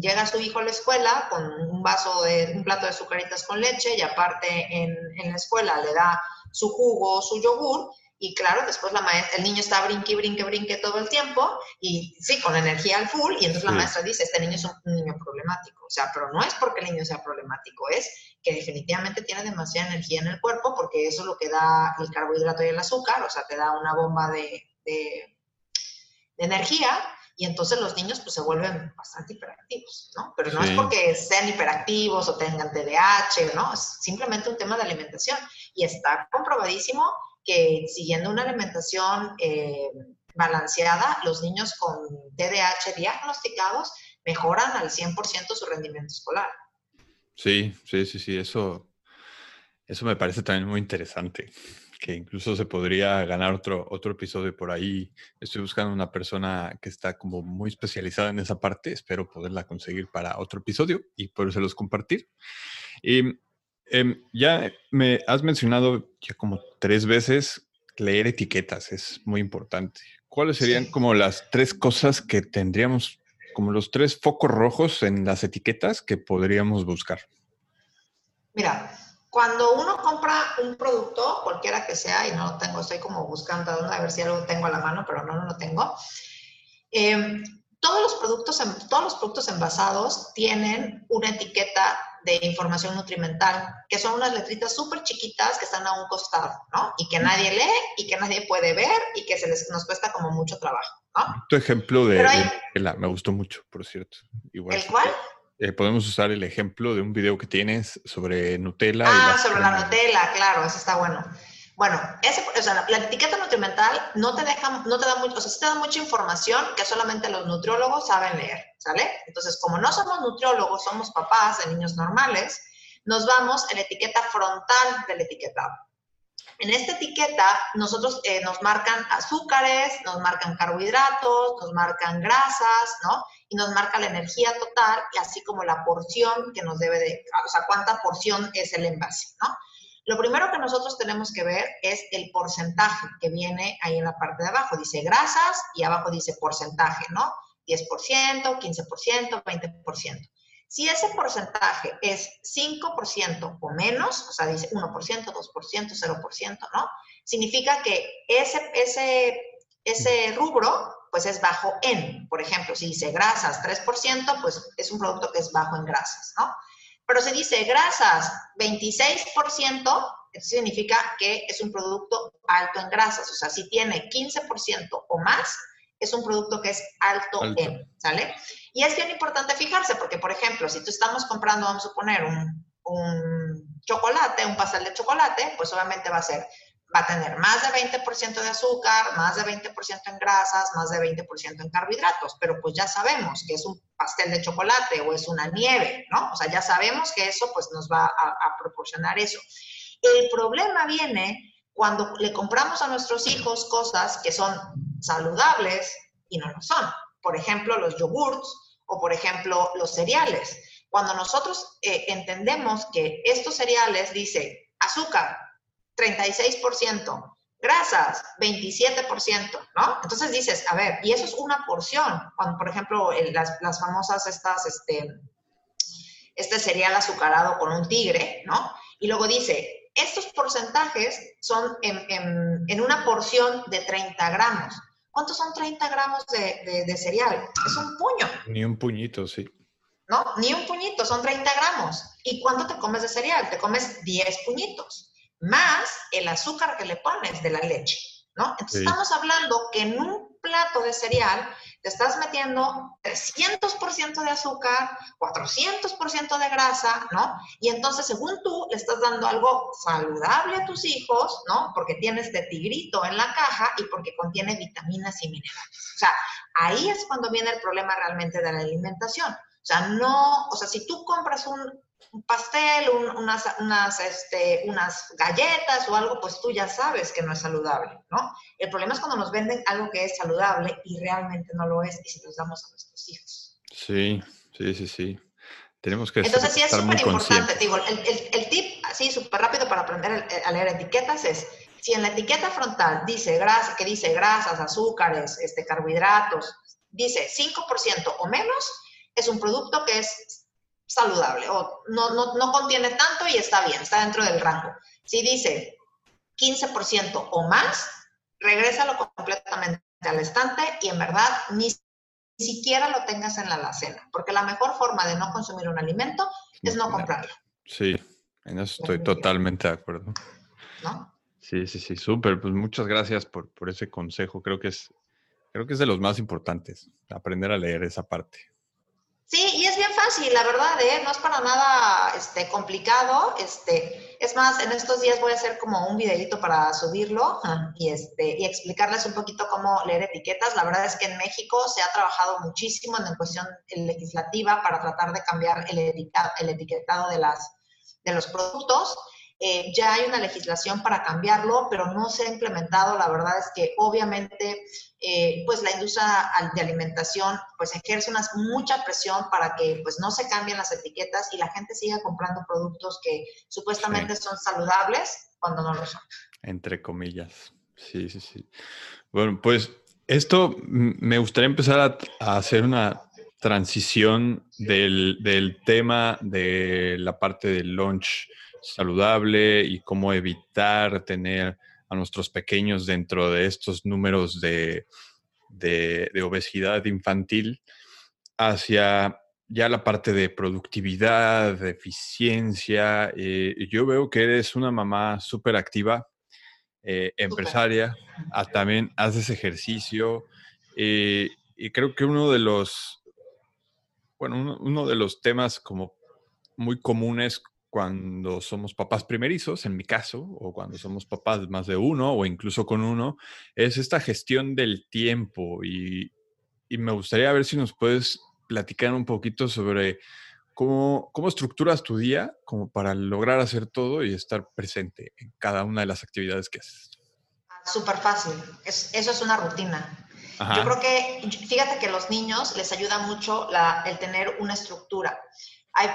llega su hijo a la escuela con un vaso de, un plato de azucaritas con leche y aparte en, en la escuela le da su jugo, su yogur, y claro, después la maestra, el niño está brinque, brinque, brinque todo el tiempo y sí, con energía al full y entonces la maestra dice, este niño es un, niño problemático. O sea, pero no es porque el niño sea problemático, es que definitivamente tiene demasiada energía en el cuerpo porque eso es lo que da el carbohidrato y el azúcar, o sea, te da una bomba de, de, de energía y entonces los niños pues se vuelven bastante hiperactivos, ¿no? Pero no es porque sean hiperactivos o tengan TDAH, ¿no? Es simplemente un tema de alimentación y está comprobadísimo que siguiendo una alimentación eh, balanceada, los niños con TDAH diagnosticados mejoran al 100% su rendimiento escolar. Sí, sí, sí, sí, eso, eso me parece también muy interesante, que incluso se podría ganar otro, otro episodio por ahí. Estoy buscando una persona que está como muy especializada en esa parte, espero poderla conseguir para otro episodio y los compartir. Y Em, ya me has mencionado ya como tres veces leer etiquetas, es muy importante. ¿Cuáles serían como las tres cosas que tendríamos, como los tres focos rojos en las etiquetas que podríamos buscar? Mira, cuando uno compra un producto, cualquiera que sea, y no lo tengo, estoy como buscando a ver si algo tengo a la mano, pero no, no lo tengo. Em, todos los productos, todos los productos envasados tienen una etiqueta de información nutrimental, que son unas letritas súper chiquitas que están a un costado, ¿no? Y que nadie lee y que nadie puede ver y que se les, nos cuesta como mucho trabajo, ¿no? Tu ejemplo de, me gustó mucho, por cierto. ¿El cuál? Eh, podemos usar el ejemplo de un video que tienes sobre Nutella. Ah, sobre la Nutella, claro, eso está bueno. Bueno, ese, o sea, la, etiqueta nutrimental no te deja, no te da mucho, o sea, sí te da mucha información que solamente los nutriólogos saben leer, ¿sale? Entonces, como no somos nutriólogos, somos papás de niños normales, nos vamos en la etiqueta frontal del etiquetado. En esta etiqueta, nosotros eh, nos marcan azúcares, nos marcan carbohidratos, nos marcan grasas, ¿no? Y nos marca la energía total, y así como la porción que nos debe de, o sea, cuánta porción es el envase, ¿no? Lo primero que nosotros tenemos que ver es el porcentaje que viene ahí en la parte de abajo. Dice grasas y abajo dice porcentaje, ¿no? 10%, 15%, 20%. Si ese porcentaje es 5% o menos, o sea, dice 1%, 2%, 0%, ¿no? Significa que ese, ese, ese rubro, pues es bajo en. Por ejemplo, si dice grasas 3%, pues es un producto que es bajo en grasas, ¿no? Pero se dice grasas 26%, eso significa que es un producto alto en grasas. O sea, si tiene 15% o más, es un producto que es alto, en, ¿sale? Y es bien importante fijarse, porque, por ejemplo, si tú estamos comprando, vamos a poner un, un chocolate, un pastel de chocolate, pues obviamente va a ser va a tener más de 20% de azúcar, más de 20% en grasas, más de 20% en carbohidratos, pero pues ya sabemos que es un pastel de chocolate o es una nieve, ¿no? O sea, ya sabemos que eso pues nos va a, proporcionar eso. El problema viene cuando le compramos a nuestros hijos cosas que son saludables y no lo son. Por ejemplo, los yogurts o por ejemplo los cereales. Cuando nosotros eh, entendemos que estos cereales dice azúcar, 36%, grasas, 27%, ¿no? Entonces dices, a ver, y eso es una porción, cuando, por ejemplo, las, famosas estas, este, este cereal azucarado con un tigre, ¿no? Y luego dice, estos porcentajes son en, una porción de 30 gramos. ¿Cuántos son 30 gramos de, de, cereal? Es un puño. Ni un puñito, sí. ¿No? Ni un puñito, son 30 gramos. ¿Y cuánto te comes de cereal? Te comes 10 puñitos más el azúcar que le pones de la leche, ¿no? Entonces estamos hablando que en un plato de cereal te estás metiendo 300% de azúcar, 400% de grasa, ¿no? Y entonces, según tú, le estás dando algo saludable a tus hijos, ¿no? Porque tienes de tigrito en la caja y porque contiene vitaminas y minerales. O sea, ahí es cuando viene el problema realmente de la alimentación. O sea, no, o sea, si tú compras un, un pastel, unas, unas, este, unas galletas o algo, pues tú ya sabes que no es saludable, ¿no? El problema es cuando nos venden algo que es saludable y realmente no lo es y se los damos a nuestros hijos. Sí, sí, sí, sí. Tenemos que Entonces sí es súper importante, digo, el, el, el, tip así súper rápido para aprender a leer etiquetas es, Si en la etiqueta frontal dice grasa, que dice grasas, azúcares, este, carbohidratos, dice 5% o menos, es un producto que es saludable o no, no, no contiene tanto y está bien, está dentro del rango. Si dice 15% o más, regrésalo completamente al estante y en verdad ni siquiera lo tengas en la alacena, porque la mejor forma de no consumir un alimento es no comprarlo. Sí, en eso estoy totalmente de acuerdo. ¿No? Sí, sí, sí, súper. Pues muchas gracias por, por, ese consejo. Creo que es, creo que es de los más importantes, aprender a leer esa parte. Sí, y es bien fácil, la verdad, ¿eh? no es para nada este, complicado. Este, es más, en estos días voy a hacer como un videito para subirlo y, este, y explicarles un poquito cómo leer etiquetas. La verdad es que en México se ha trabajado muchísimo en cuestión legislativa para tratar de cambiar el, el etiquetado de, las, de los productos. Eh, ya hay una legislación para cambiarlo, pero no se ha implementado. La verdad es que obviamente, eh, pues la industria de alimentación, pues ejerce una, mucha presión para que pues no se cambien las etiquetas y la gente siga comprando productos que supuestamente son saludables cuando no lo son. Entre comillas. Sí, sí, sí. Bueno, pues esto me gustaría empezar a, hacer una transición del, del, tema de la parte del launch saludable y cómo evitar tener a nuestros pequeños dentro de estos números de, obesidad infantil hacia ya la parte de productividad, de eficiencia. Eh, yo veo que eres una mamá súper activa, eh, empresaria, ah, también haces ejercicio eh, y creo que uno de los, bueno, uno de los temas como muy comunes cuando somos papás primerizos, en mi caso, o cuando somos papás más de uno o incluso con uno, es esta gestión del tiempo. Y, me gustaría ver si nos puedes platicar un poquito sobre cómo, cómo estructuras tu día como para lograr hacer todo y estar presente en cada una de las actividades que haces. Ah, súper fácil, eso es una rutina. Yo creo que, fíjate que a los niños les ayuda mucho el tener una estructura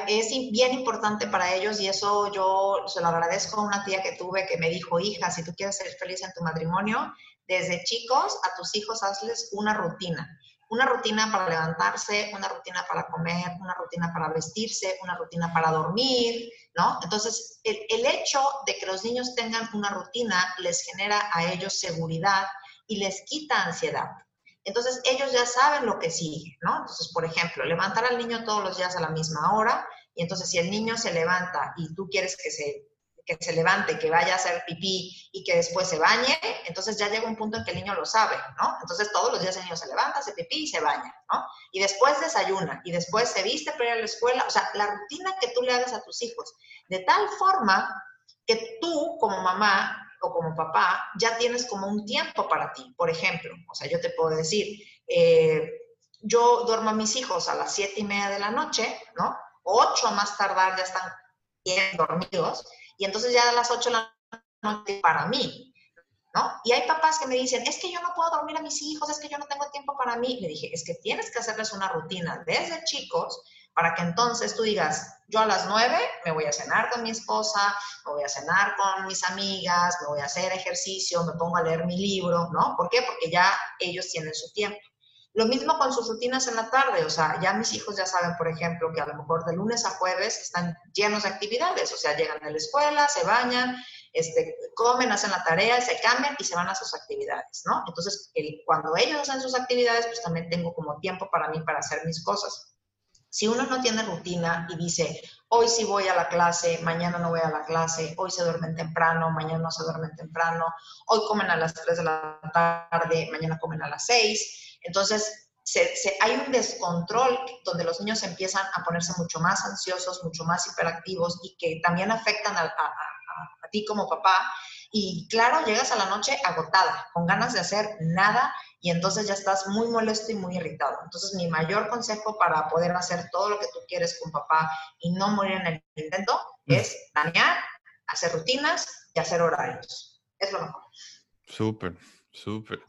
es bien importante para ellos y eso yo se lo agradezco a una tía que tuve que me dijo, hija, si tú quieres ser feliz en tu matrimonio, desde chicos a tus hijos hazles una rutina. Una rutina para levantarse, una rutina para comer, una rutina para vestirse, una rutina para dormir, ¿no? Entonces, el, el hecho de que los niños tengan una rutina les genera a ellos seguridad y les quita ansiedad. Entonces, ellos ya saben lo que sigue, ¿no? Entonces, por ejemplo, levantar al niño todos los días a la misma hora, y entonces si el niño se levanta y tú quieres que se, que se levante, que vaya a hacer pipí y que después se bañe, entonces ya llega un punto en que el niño lo sabe, ¿no? Entonces todos los días el niño se levanta, hace pipí y se baña, ¿no? Y después desayuna y después se viste para ir a la escuela, o sea, la rutina que tú le hagas a tus hijos, de tal forma que tú como mamá como papá, ya tienes como un tiempo para ti. Por ejemplo, o sea, yo te puedo decir, eh, yo duermo a mis hijos a las siete y media de la noche, ¿no? Ocho más tardar ya están bien dormidos, y entonces ya a las ocho de la noche para mí, ¿no? Y hay papás que me dicen, es que yo no puedo dormir a mis hijos, es que yo no tengo tiempo para mí. Le dije, es que tienes que hacerles una rutina desde chicos para que entonces tú digas, yo a las nueve me voy a cenar con mi esposa, me voy a cenar con mis amigas, me voy a hacer ejercicio, me pongo a leer mi libro, ¿no? ¿Por qué? Porque ya ellos tienen su tiempo. Lo mismo con sus rutinas en la tarde, o sea, ya mis hijos ya saben, por ejemplo, que a lo mejor de lunes a jueves están llenos de actividades, o sea, llegan de la escuela, se bañan, este, comen, hacen la tarea, se cambian y se van a sus actividades, ¿no? Entonces, cuando ellos hacen sus actividades, pues también tengo como tiempo para mí para hacer mis cosas. Si uno no tiene rutina y dice, hoy sí voy a la clase, mañana no voy a la clase, hoy se duermen temprano, mañana no se duermen temprano, hoy comen a las 3 de la tarde, mañana comen a las 6, entonces hay un descontrol donde los niños empiezan a ponerse mucho más ansiosos, mucho más hiperactivos y que también afectan a, a ti como papá. Y claro, llegas a la noche agotada, con ganas de hacer nada y entonces ya estás muy molesto y muy irritado. Entonces, mi mayor consejo para poder hacer todo lo que tú quieres con papá y no morir en el intento mm. es planear, hacer rutinas y hacer horarios. Es lo mejor. Súper, súper.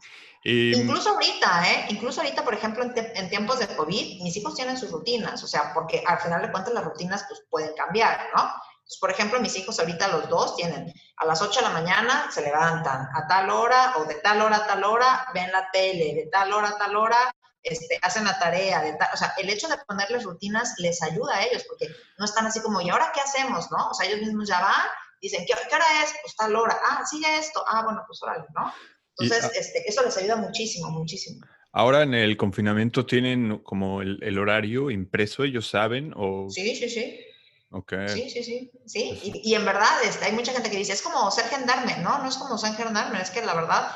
Incluso ahorita, ¿eh? Incluso ahorita, por ejemplo, en, tiempos de COVID, mis hijos tienen sus rutinas, o sea, porque al final de cuentas las rutinas pues, pueden cambiar, ¿no? Por ejemplo, mis hijos ahorita los dos tienen a las 8 de la mañana, se levantan a tal hora o de tal hora a tal hora, ven la tele, de tal hora a tal hora, este, hacen la tarea, de o sea, el hecho de ponerles rutinas les ayuda a ellos, porque no están así como, ¿y ahora qué hacemos? ¿no? O sea, ellos mismos ya van, dicen, ¿qué, ¿qué hora es? Pues tal hora, ah, sigue esto, ah, bueno, pues órale, ¿no? Entonces, ah este, eso les ayuda muchísimo, muchísimo. Ahora en el confinamiento tienen como el, el horario impreso, ellos saben o... Sí, sí, sí. Okay. Sí, sí, sí, sí. Y, y en verdad este, hay mucha gente que dice, es como ser gendarme, ¿no? No es como ser gendarme, es que la verdad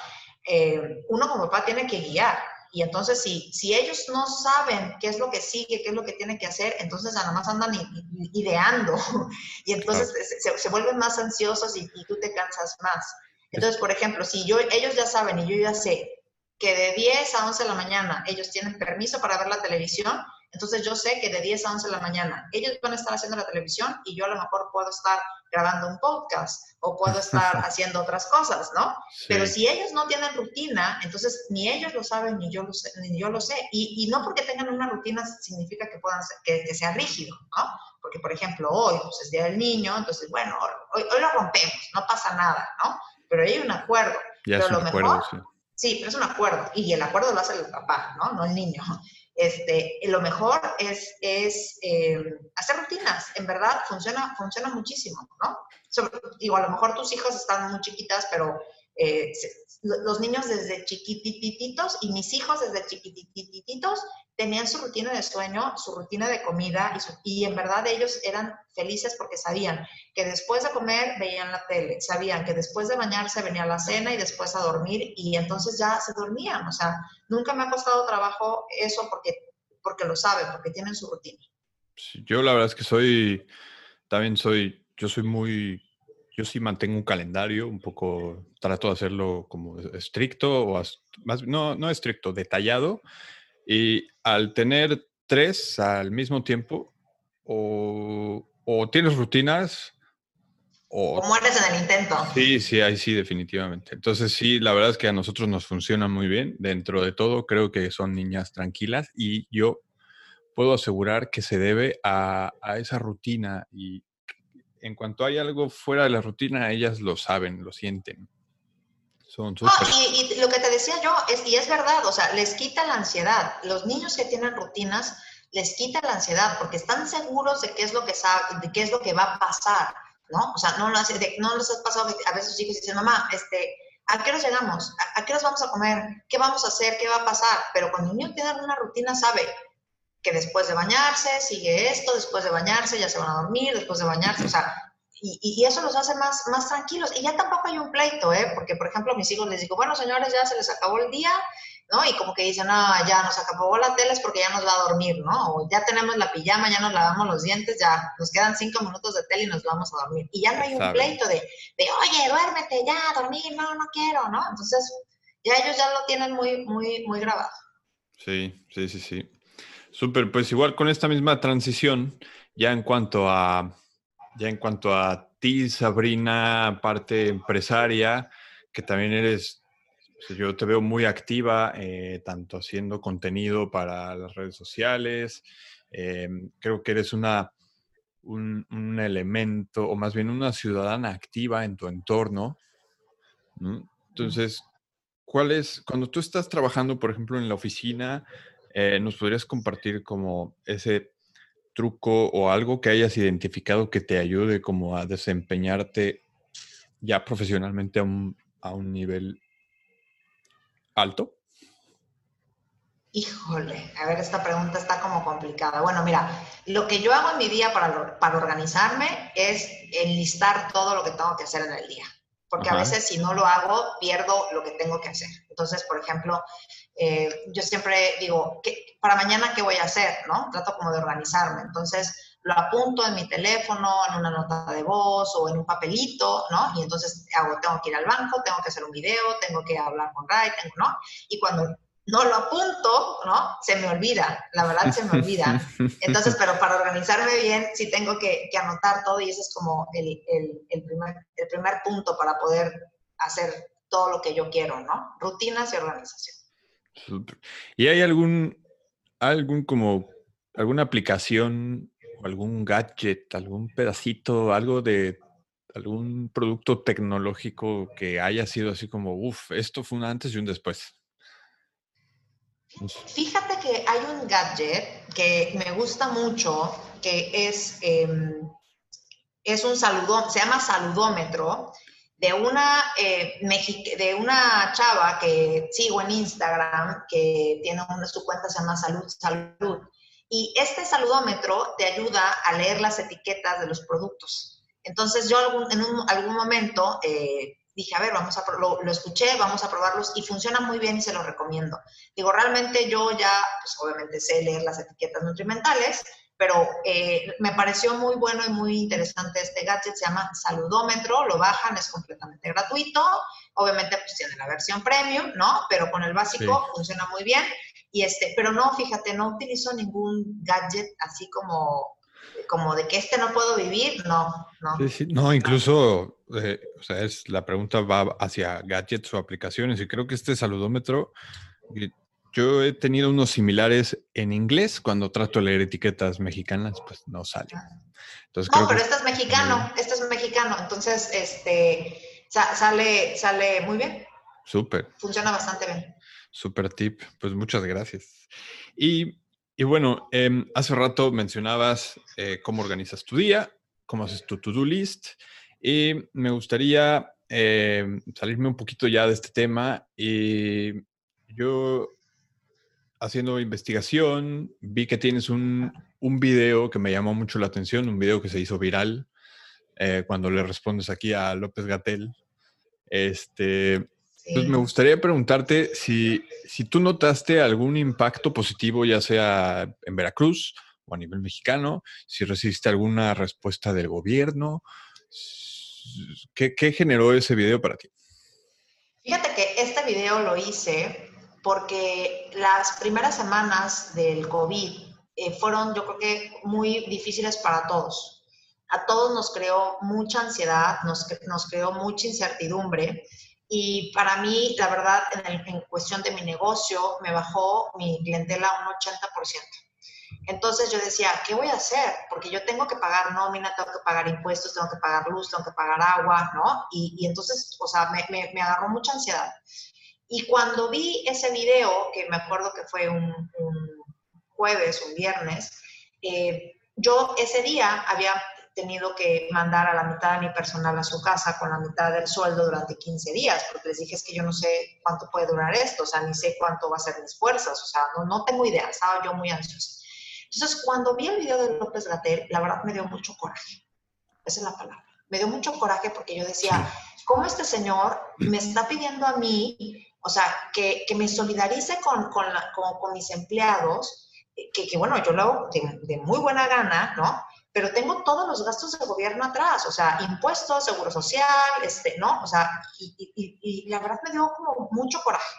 eh, uno como papá tiene que guiar. Y entonces, si, si ellos no saben qué es lo que sigue, qué es lo que tienen que hacer, entonces nada más andan ideando. y entonces se, se, vuelven más ansiosos y, y, tú te cansas más. Entonces, por ejemplo, si yo, ellos ya saben y yo ya sé que de 10 a 11 de la mañana ellos tienen permiso para ver la televisión, entonces yo sé que de 10 a 11 de la mañana ellos van a estar haciendo la televisión y yo a lo mejor puedo estar grabando un podcast o puedo estar haciendo otras cosas, ¿no? Pero si ellos no tienen rutina, entonces ni ellos lo saben ni yo lo sé. Ni yo lo sé. Y, y no porque tengan una rutina significa que, puedan ser, que, sea rígido, ¿no? Porque, por ejemplo, hoy pues, es Día del Niño, entonces, bueno, hoy, hoy, lo rompemos, no pasa nada, ¿no? Pero hay un acuerdo. Ya pero es un acuerdo, sí. sí. pero es un acuerdo. Y el acuerdo lo hace el papá, ¿no? No el niño este, lo mejor es, es eh, hacer rutinas, en verdad funciona, funciona muchísimo, ¿no? igual a lo mejor tus hijas están muy chiquitas, pero eh, los niños desde chiquitititos y mis hijos desde chiquitititos tenían su rutina de sueño, su rutina de comida y, en verdad ellos eran felices porque sabían que después de comer veían la tele, sabían que después de bañarse venía la cena y después a dormir y entonces ya se dormían. O sea, nunca me ha costado trabajo eso porque, porque lo saben, porque tienen su rutina. yo la verdad es que soy, también soy, yo soy muy yo sí mantengo un calendario, un poco, trato de hacerlo como estricto, o más, no, no estricto, detallado. Y al tener tres al mismo tiempo, o, o tienes rutinas, o, o, mueres en el intento. Sí, sí, ahí sí, definitivamente. Entonces sí, la verdad es que a nosotros nos funciona muy bien. Dentro de todo, creo que son niñas tranquilas y yo puedo asegurar que se debe a, a esa rutina y en cuanto hay algo fuera de la rutina, ellas lo saben, lo sienten. Son y, lo que te decía yo, es, y es verdad, o sea, les quita la ansiedad. Los niños que tienen rutinas les quita la ansiedad porque están seguros de qué es lo que sabe, de qué es lo que va a pasar, ¿no? O sea, no, no les ha pasado a veces chicos dicen, mamá, este, ¿a qué hora llegamos? ¿A, qué hora vamos a comer? ¿Qué vamos a hacer? ¿Qué va a pasar? Pero cuando un niño tiene una rutina, sabe, que después de bañarse sigue esto, después de bañarse ya se van a dormir, después de bañarse, o sea, y, y, eso los hace más, más tranquilos. Y ya tampoco hay un pleito, ¿eh? Porque, por ejemplo, a mis hijos les digo, bueno, señores, ya se les acabó el día, ¿no? Y como que dicen, ah, ya nos acabó la tele es porque ya nos va a dormir, ¿no? O ya tenemos la pijama, ya nos lavamos los dientes, ya nos quedan cinco minutos de tele y nos vamos a dormir. Y ya no hay un pleito de, de, oye, duérmete, ya, dormir, no, no quiero, ¿no? Entonces, ya ellos ya lo tienen muy, muy, muy grabado. Sí, sí, sí, sí. Súper, pues igual con esta misma transición, ya en cuanto a, ya en cuanto a ti, Sabrina, parte empresaria, que también eres, pues, yo te veo muy activa, eh, tanto haciendo contenido para las redes sociales, eh, creo que eres una, un, un, elemento, o más bien una ciudadana activa en tu entorno. Entonces, ¿cuál es, cuando tú estás trabajando, por ejemplo, en la oficina, eh, ¿Nos podrías compartir como ese truco o algo que hayas identificado que te ayude como a desempeñarte ya profesionalmente a un, a un nivel alto? Híjole, a ver, esta pregunta está como complicada. Bueno, mira, lo que yo hago en mi día para, para organizarme es enlistar todo lo que tengo que hacer en el día, porque Ajá. a veces si no lo hago, pierdo lo que tengo que hacer. Entonces, por ejemplo, eh, yo siempre digo, ¿qué, para mañana qué voy a hacer? ¿no? Trato como de organizarme. Entonces, lo apunto en mi teléfono, en una nota de voz o en un papelito, ¿no? Y entonces hago, tengo que ir al banco, tengo que hacer un video, tengo que hablar con Ray, tengo, ¿no? Y cuando no lo apunto, ¿no? Se me olvida, la verdad se me olvida. Entonces, pero para organizarme bien, sí tengo que, que anotar todo y ese es como el, el, el, primer, el primer punto para poder hacer todo lo que yo quiero, ¿no? Rutinas y organización. ¿Y hay algún, algún como, alguna aplicación o algún gadget, algún pedacito, algo de algún producto tecnológico que haya sido así como, uff, esto fue un antes y un después. Fíjate que hay un gadget que me gusta mucho, que es, em, es un saludo, se llama saludómetro, de una, eh, de una chava que sigo en Instagram, que tiene una, su cuenta se llama Salud Salud. Y este saludómetro te ayuda a leer las etiquetas de los productos. Entonces yo en algún momento eh, dije, a ver, vamos a lo, lo, escuché, vamos a probarlos y funciona muy bien y se los recomiendo. Digo, realmente yo ya, pues obviamente sé leer las etiquetas nutrimentales, pero eh, me pareció muy bueno y muy interesante este gadget, se llama Saludómetro, lo bajan, es completamente gratuito, obviamente pues tiene la versión premium, ¿no? Pero con el básico funciona muy bien, y este, pero no, fíjate, no utilizo ningún gadget así como, como de que este no puedo vivir, no, no. Sí, sí. No, incluso, eh, o sea, es, la pregunta va hacia gadgets o aplicaciones, y creo que este saludómetro yo he tenido unos similares en inglés. Cuando trato de leer etiquetas mexicanas, pues no sale. Entonces, no, pero este es mexicano, este es mexicano. Entonces, este, sale, sale muy bien. Súper. Funciona bastante bien. Súper tip. Pues muchas gracias. Y, y bueno, em, hace rato mencionabas eh, cómo organizas tu día, cómo haces tu to-do list. Y me gustaría em, salirme un poquito ya de este tema. Y yo haciendo investigación, vi que tienes un, un, video que me llamó mucho la atención, un video que se hizo viral eh, cuando le respondes aquí a López Gatel. Este, pues me gustaría preguntarte si, si tú notaste algún impacto positivo, ya sea en Veracruz o a nivel mexicano, si recibiste alguna respuesta del gobierno. ¿Qué, qué generó ese video para ti? Fíjate que este video lo hice porque las primeras semanas del COVID eh, fueron, yo creo que, muy difíciles para todos. A todos nos creó mucha ansiedad, nos, nos creó mucha incertidumbre y para mí, la verdad, en, en, cuestión de mi negocio, me bajó mi clientela un 80%. Entonces yo decía, ¿qué voy a hacer? Porque yo tengo que pagar nómina, tengo que pagar impuestos, tengo que pagar luz, tengo que pagar agua, ¿no? Y, y entonces, o sea, me, me, me agarró mucha ansiedad. Y cuando vi ese video, que me acuerdo que fue un, jueves, un viernes, eh, yo ese día había tenido que mandar a la mitad de mi personal a su casa con la mitad del sueldo durante 15 días, porque les dije es que yo no sé cuánto puede durar esto, o sea, ni sé cuánto va a ser mis fuerzas, o sea, no, no tengo idea, estaba yo muy ansiosa. Entonces, cuando vi el video de López Gatel, la verdad me dio mucho coraje, esa es la palabra, me dio mucho coraje porque yo decía, ¿cómo este señor me está pidiendo a mí o sea, que, que me solidarice con, con, con, mis empleados, que, que, bueno, yo lo hago de, muy buena gana, ¿no? Pero tengo todos los gastos del gobierno atrás, o sea, impuestos, seguro social, este, ¿no? O sea, y, y, y la verdad me dio como mucho coraje.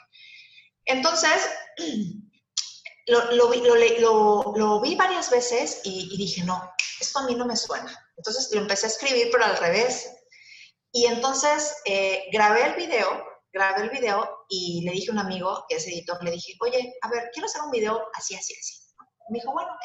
Entonces, lo, lo, lo, lo, vi varias veces y, dije, no, esto a mí no me suena. Entonces lo empecé a escribir, pero al revés. Y entonces eh, grabé el video grabé el video y le dije a un amigo que es editor, le dije, oye, a ver, quiero hacer un video así, así, así. Me dijo, bueno, ok.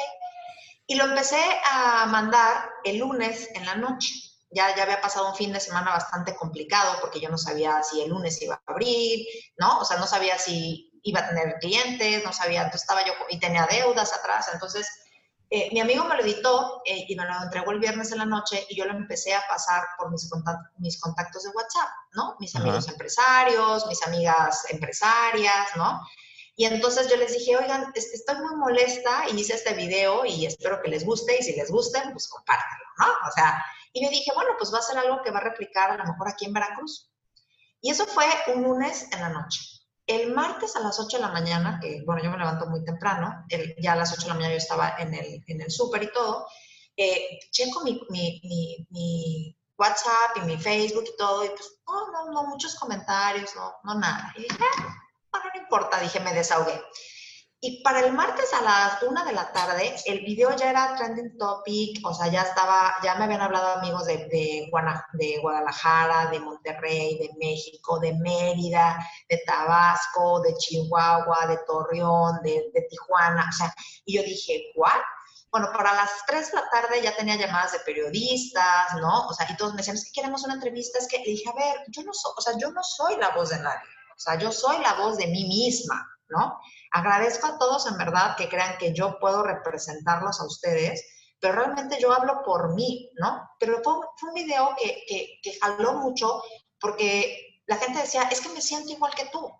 Y lo empecé a mandar el lunes en la noche. Ya, ya había pasado un fin de semana bastante complicado porque yo no sabía si el lunes iba a abrir, ¿no? O sea, no sabía si iba a tener clientes, no sabía, entonces estaba yo y tenía deudas atrás, entonces eh, mi amigo me lo editó eh, y me lo entregó el viernes en la noche y yo lo empecé a pasar por mis, contactos, mis contactos de WhatsApp, ¿no? Mis amigos empresarios, mis amigas empresarias, ¿no? Y entonces yo les dije, oigan, estoy muy molesta y hice este video y espero que les guste y si les guste, pues compártanlo, ¿no? O sea, y yo dije, bueno, pues va a ser algo que va a replicar a lo mejor aquí en Veracruz. Y eso fue un lunes en la noche. El martes a las 8 de la mañana, que bueno, yo me levanto muy temprano, ya a las 8 de la mañana yo estaba en el, en el súper y todo, eh, checo mi, mi, mi, WhatsApp y mi Facebook y todo, y pues, no, no, no, muchos comentarios, no, no nada. Y dije, ah, no importa, dije, me desahogué. Y para el martes a las una de la tarde, el video ya era trending topic, o sea, ya estaba, ya me habían hablado amigos de, de, de Guadalajara, de Monterrey, de México, de Mérida, de Tabasco, de Chihuahua, de Torreón, de, de Tijuana, o sea, y yo dije, ¿cuál? bueno, para las 3 de la tarde ya tenía llamadas de periodistas, ¿no? O sea, y todos me decían, es que queremos una entrevista, es que le dije, a ver, yo no soy, o sea, yo no soy la voz de nadie, o sea, yo soy la voz de mí misma, ¿no? Agradezco a todos en verdad que crean que yo puedo representarlos a ustedes, pero realmente yo hablo por mí, ¿no? Pero fue, un video que, que, que jaló mucho porque la gente decía, es que me siento igual que tú,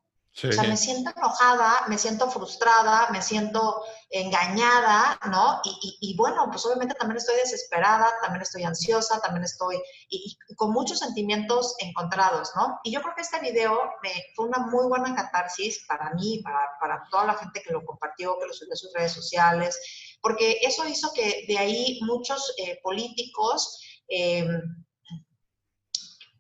o sea, me siento enojada, me siento frustrada, me siento engañada, ¿no? Y, bueno, pues obviamente también estoy desesperada, también estoy ansiosa, también estoy y, con muchos sentimientos encontrados, ¿no? Y yo creo que este video me, fue una muy buena catarsis para mí, para, para toda la gente que lo compartió, que lo subió a sus redes sociales, porque eso hizo que de ahí muchos eh, políticos... Eh,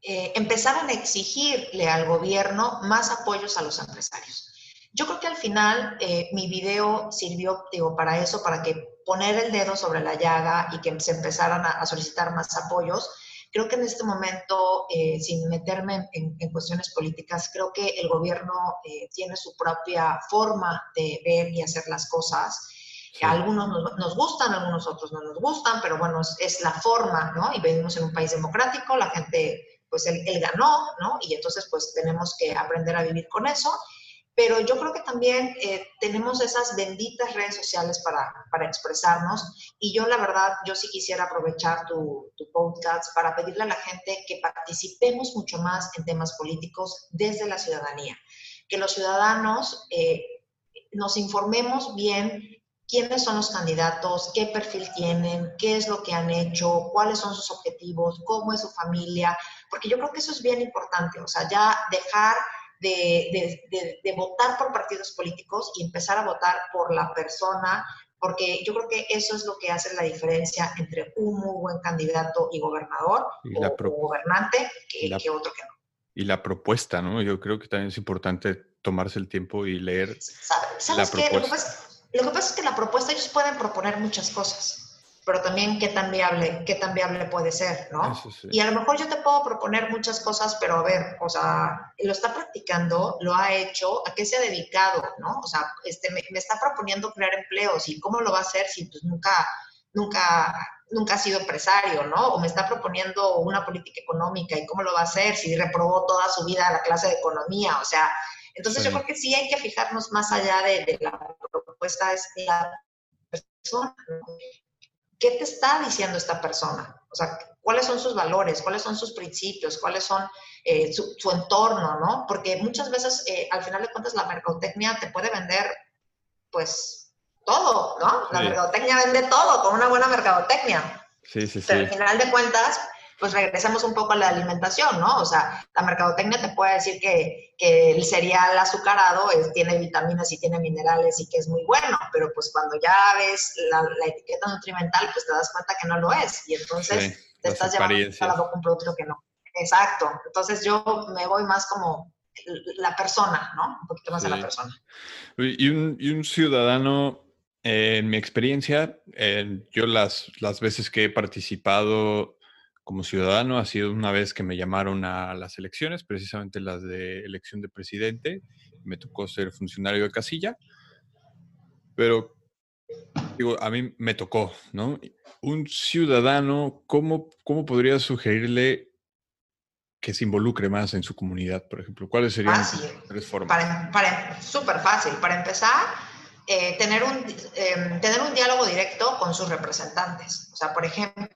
eh, empezaron a exigirle al gobierno más apoyos a los empresarios. Yo creo que al final eh, mi video sirvió digo, para eso, para que poner el dedo sobre la llaga y que se empezaran a, solicitar más apoyos. Creo que en este momento, eh, sin meterme en, cuestiones políticas, creo que el gobierno tiene su propia forma de ver y hacer las cosas. algunos nos, gustan, algunos otros no nos gustan, pero bueno, es, es, la forma, ¿no? Y vivimos en un país democrático, la gente pues él, ganó, ¿no? Y entonces pues tenemos que aprender a vivir con eso. Pero yo creo que también eh, tenemos esas benditas redes sociales para, para, expresarnos y yo la verdad, yo sí quisiera aprovechar tu, tu, podcast para pedirle a la gente que participemos mucho más en temas políticos desde la ciudadanía, que los ciudadanos eh, nos informemos bien quiénes son los candidatos, qué perfil tienen, qué es lo que han hecho, cuáles son sus objetivos, cómo es su familia, porque yo creo que eso es bien importante, o sea, ya dejar de, de, votar por partidos políticos y empezar a votar por la persona, porque yo creo que eso es lo que hace la diferencia entre un muy buen candidato y gobernador o, gobernante que, otro que no. Y la propuesta, ¿no? Yo creo que también es importante tomarse el tiempo y leer ¿Sabes la propuesta. Lo que pasa es que la propuesta ellos pueden proponer muchas cosas, pero también qué tan viable, qué tan viable puede ser, ¿no? Y a lo mejor yo te puedo proponer muchas cosas, pero a ver, o sea, lo está practicando, lo ha hecho, ¿a qué se ha dedicado, no? O sea, este, me, está proponiendo crear empleos y cómo lo va a hacer si pues nunca, nunca, nunca ha sido empresario, ¿no? O me está proponiendo una política económica y cómo lo va a hacer si reprobó toda su vida la clase de economía, o sea, entonces yo creo que sí hay que fijarnos más allá de, la propuesta de la persona. ¿Qué te está diciendo esta persona? O sea, ¿cuáles son sus valores? ¿Cuáles son sus principios? ¿Cuáles son eh, su, entorno? ¿no? Porque muchas veces, eh, al final de cuentas, la mercadotecnia te puede vender, pues, todo, ¿no? La mercadotecnia vende todo con una buena mercadotecnia. Sí, sí, sí. Pero al final de cuentas, pues regresemos un poco a la alimentación, ¿no? O sea, la mercadotecnia te puede decir que, que el cereal azucarado tiene vitaminas y tiene minerales y que es muy bueno, pero pues cuando ya ves la, etiqueta nutrimental, pues te das cuenta que no lo es y entonces te estás llevando a la boca un producto que no. Exacto. Entonces yo me voy más como la persona, ¿no? Un poquito más a la persona. Y un, y un ciudadano, en mi experiencia, yo las, las veces que he participado como ciudadano ha sido una vez que me llamaron a las elecciones, precisamente las de elección de presidente. Me tocó ser funcionario de casilla, pero digo, a mí me tocó, ¿no? Un ciudadano, ¿cómo, cómo podría sugerirle que se involucre más en su comunidad, por ejemplo? ¿Cuáles serían las tres formas? Para, para súper fácil. Para empezar, eh, tener, un, em, tener un diálogo directo con sus representantes. O sea, por ejemplo,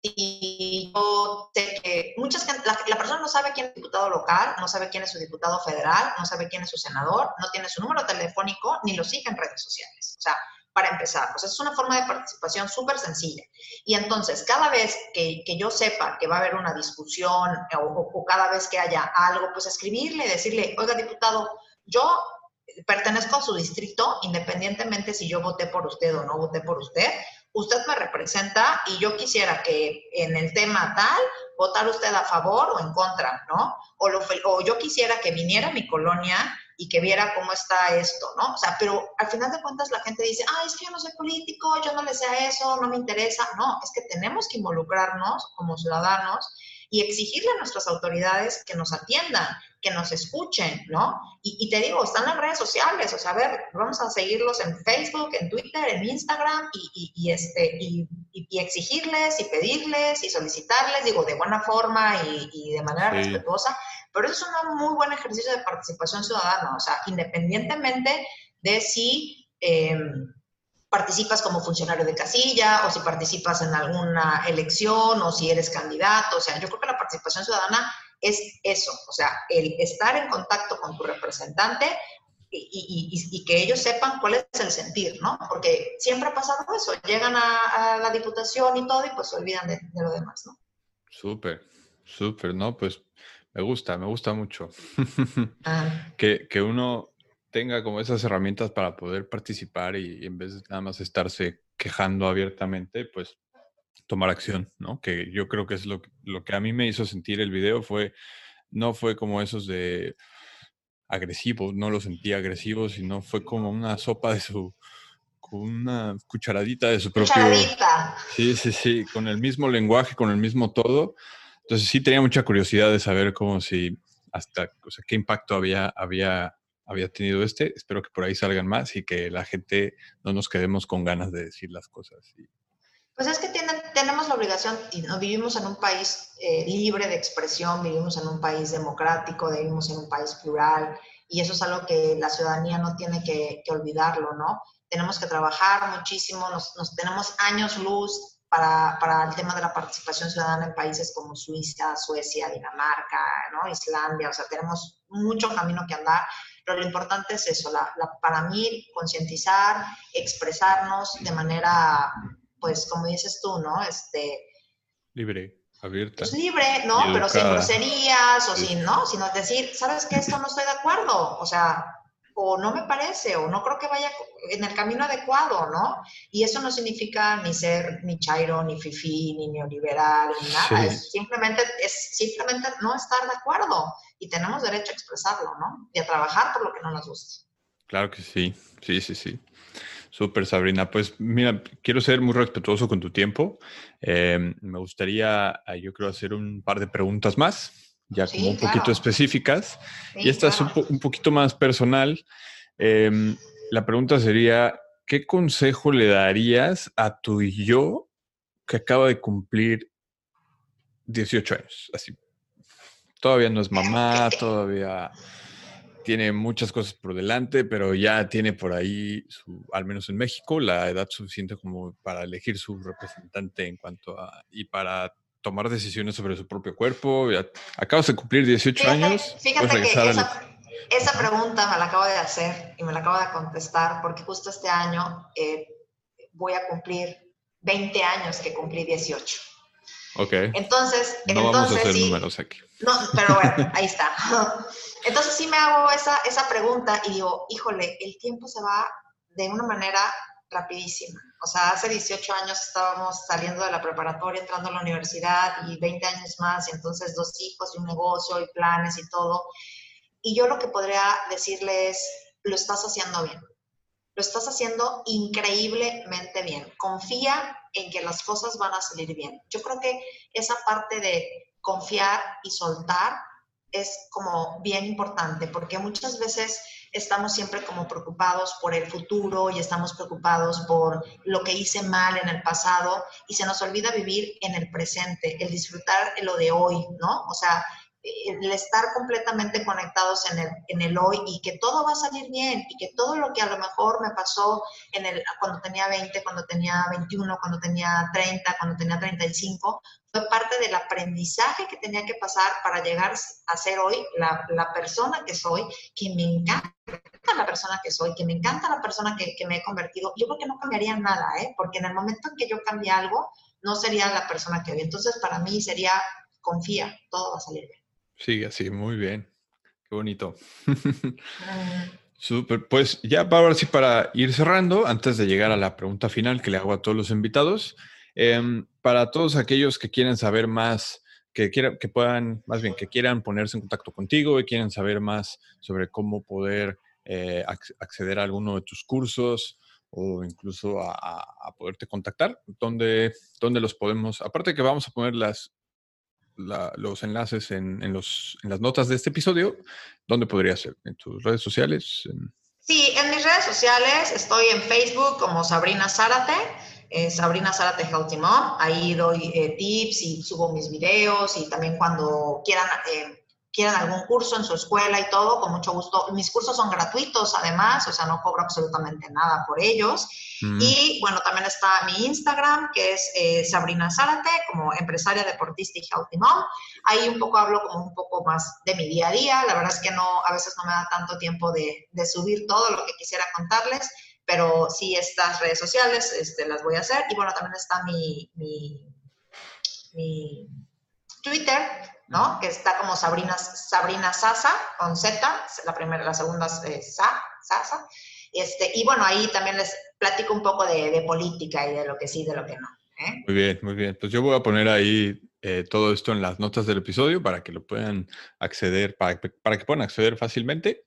y yo sé que muchas la, la, persona no sabe quién es diputado local, no sabe quién es su diputado federal, no sabe quién es su senador, no tiene su número telefónico ni lo sigue en redes sociales. O sea, para empezar, pues es una forma de participación súper sencilla. Y entonces, cada vez que, que, yo sepa que va a haber una discusión o, o, cada vez que haya algo, pues escribirle, decirle, oiga, diputado, yo pertenezco a su distrito, independientemente si yo voté por usted o no voté por usted, usted me representa y yo quisiera que en el tema tal votar usted a favor o en contra, ¿no? O, lo, o yo quisiera que viniera a mi colonia y que viera cómo está esto, ¿no? O sea, pero al final de cuentas la gente dice, ah, es que yo no soy político, yo no le sé a eso, no me interesa. No, es que tenemos que involucrarnos como ciudadanos y exigirle a nuestras autoridades que nos atiendan, que nos escuchen, ¿no? Y, te digo, están en redes sociales, o sea, a ver, vamos a seguirlos en Facebook, en Twitter, en Instagram y, este, y, exigirles y pedirles y solicitarles, digo, de buena forma y, de manera respetuosa, pero eso es un muy buen ejercicio de participación ciudadana, o sea, independientemente de si... Em, participas como funcionario de casilla o si participas en alguna elección o si eres candidato. O sea, yo creo que la participación ciudadana es eso, o sea, el estar en contacto con tu representante y, que ellos sepan cuál es el sentir, ¿no? Porque siempre ha pasado eso, llegan a, la diputación y todo y pues se olvidan de, lo demás, ¿no? Súper, súper, ¿no? Pues me gusta, me gusta mucho. Ah. que, que uno tenga como esas herramientas para poder participar y, en vez de nada más estarse quejando abiertamente, pues tomar acción, ¿no? Que yo creo que es lo, lo que a mí me hizo sentir el video fue, no fue como esos de agresivos, no lo sentí agresivo, sino fue como una sopa de su, con una cucharadita de su propio... Cucharadita. Sí, sí, sí, con el mismo lenguaje, con el mismo todo. Entonces sí tenía mucha curiosidad de saber cómo si, hasta, o sea, qué impacto había, había había tenido este. Espero que por ahí salgan más y que la gente no nos quedemos con ganas de decir las cosas. Pues es que tenemos la obligación, y no vivimos en un país eh, libre de expresión, vivimos en un país democrático, vivimos en un país plural, y eso es algo que la ciudadanía no tiene que, olvidarlo, ¿no? Tenemos que trabajar muchísimo, nos, tenemos años luz para, para, el tema de la participación ciudadana en países como Suiza, Suecia, Dinamarca, ¿no? Islandia, o sea, tenemos mucho camino que andar pero lo importante es eso, la, para mí, concientizar, expresarnos de manera, pues como dices tú, ¿no? Este, libre, abierta. Pues libre, ¿no? Pero sin groserías o sin, ¿no? Sino decir, ¿sabes qué? Esto no estoy de acuerdo. O sea, o no me parece, o no creo que vaya en el camino adecuado, ¿no? Y eso no significa ni ser ni chairo, ni fifi, ni neoliberal, ni nada. Es simplemente, es simplemente no estar de acuerdo y tenemos derecho a expresarlo, ¿no? Y a trabajar por lo que no nos gusta. Claro que sí, sí, sí, sí. Súper, Sabrina. Pues mira, quiero ser muy respetuoso con tu tiempo. Em, me gustaría, eh, yo creo, hacer un par de preguntas más ya como un poquito específicas. y esta es un, poquito más personal. Em, la pregunta sería, ¿qué consejo le darías a tu yo que acaba de cumplir 18 años? Así. Todavía no es mamá, todavía tiene muchas cosas por delante, pero ya tiene por ahí, su, al menos en México, la edad suficiente como para elegir su representante en cuanto a, y para tomar decisiones sobre su propio cuerpo. acabas de cumplir 18 años. Fíjate que esa, pregunta me la acabo de hacer y me la acabo de contestar porque justo este año eh, voy a cumplir 20 años que cumplí 18. Ok. Entonces, no entonces vamos a hacer números aquí. No, pero bueno, ahí está. Entonces sí me hago esa, esa pregunta y digo, híjole, el tiempo se va de una manera rapidísima. O sea, hace 18 años estábamos saliendo de la preparatoria, entrando a la universidad y 20 años más, y entonces dos hijos y un negocio y planes y todo. Y yo lo que podría decirle es, lo estás haciendo bien. Lo estás haciendo increíblemente bien. Confía en que las cosas van a salir bien. Yo creo que esa parte de confiar y soltar es como bien importante, porque muchas veces estamos siempre como preocupados por el futuro y estamos preocupados por lo que hice mal en el pasado y se nos olvida vivir en el presente, el disfrutar lo de hoy, ¿no? O sea, el estar completamente conectados en el, en el hoy y que todo va a salir bien y que todo lo que a lo mejor me pasó en el, cuando tenía 20, cuando tenía 21, cuando tenía 30, cuando tenía 35, fue parte del aprendizaje que tenía que pasar para llegar a ser hoy la, la persona que soy, que me encanta la persona que soy, que me encanta la persona que, que me he convertido. Yo creo que no cambiaría nada, ¿eh? porque en el momento en que yo cambie algo, no sería la persona que hoy. Entonces, para mí sería, confía, todo va a salir bien. Sí, así, muy bien. Qué bonito. Súper. Pues ya para, sí, para ir cerrando, antes de llegar a la pregunta final que le hago a todos los invitados, em, para todos aquellos que quieren saber más, que quieran, que puedan, más bien, que quieran ponerse en contacto contigo y quieren saber más sobre cómo poder eh, acceder a alguno de tus cursos o incluso a, poderte contactar, ¿dónde, ¿dónde los podemos? Aparte que vamos a poner las los enlaces en, los, en las notas de este episodio. ¿Dónde podría ser? ¿En tus redes sociales? Sí, en mis redes sociales estoy en Facebook como Sabrina Zárate, eh, Sabrina Zárate Healthy Mom. Ahí doy eh, tips y subo mis videos y también cuando quieran eh, quieren algún curso en su escuela y todo, con mucho gusto. Mis cursos son gratuitos además, o sea, no cobro absolutamente nada por ellos. Mm. Y bueno, también está mi Instagram, que es eh, Sabrina Zárate, como empresaria deportista y healthy mom. Ahí un poco hablo como un poco más de mi día a día. La verdad es que no, a veces no me da tanto tiempo de, de subir todo lo que quisiera contarles, pero sí estas redes sociales este, las voy a hacer. Y bueno, también está mi, mi, mi Twitter, ¿no? Que está como Sabrina, Sabrina Sasa, con Z, la primera, la segunda es Sa, Sasa. Este, y bueno, ahí también les platico un poco de, política y de lo que sí, de lo que no. ¿eh? Muy bien, muy bien. Pues yo voy a poner ahí eh, todo esto en las notas del episodio para que lo puedan acceder, para, para que puedan acceder fácilmente.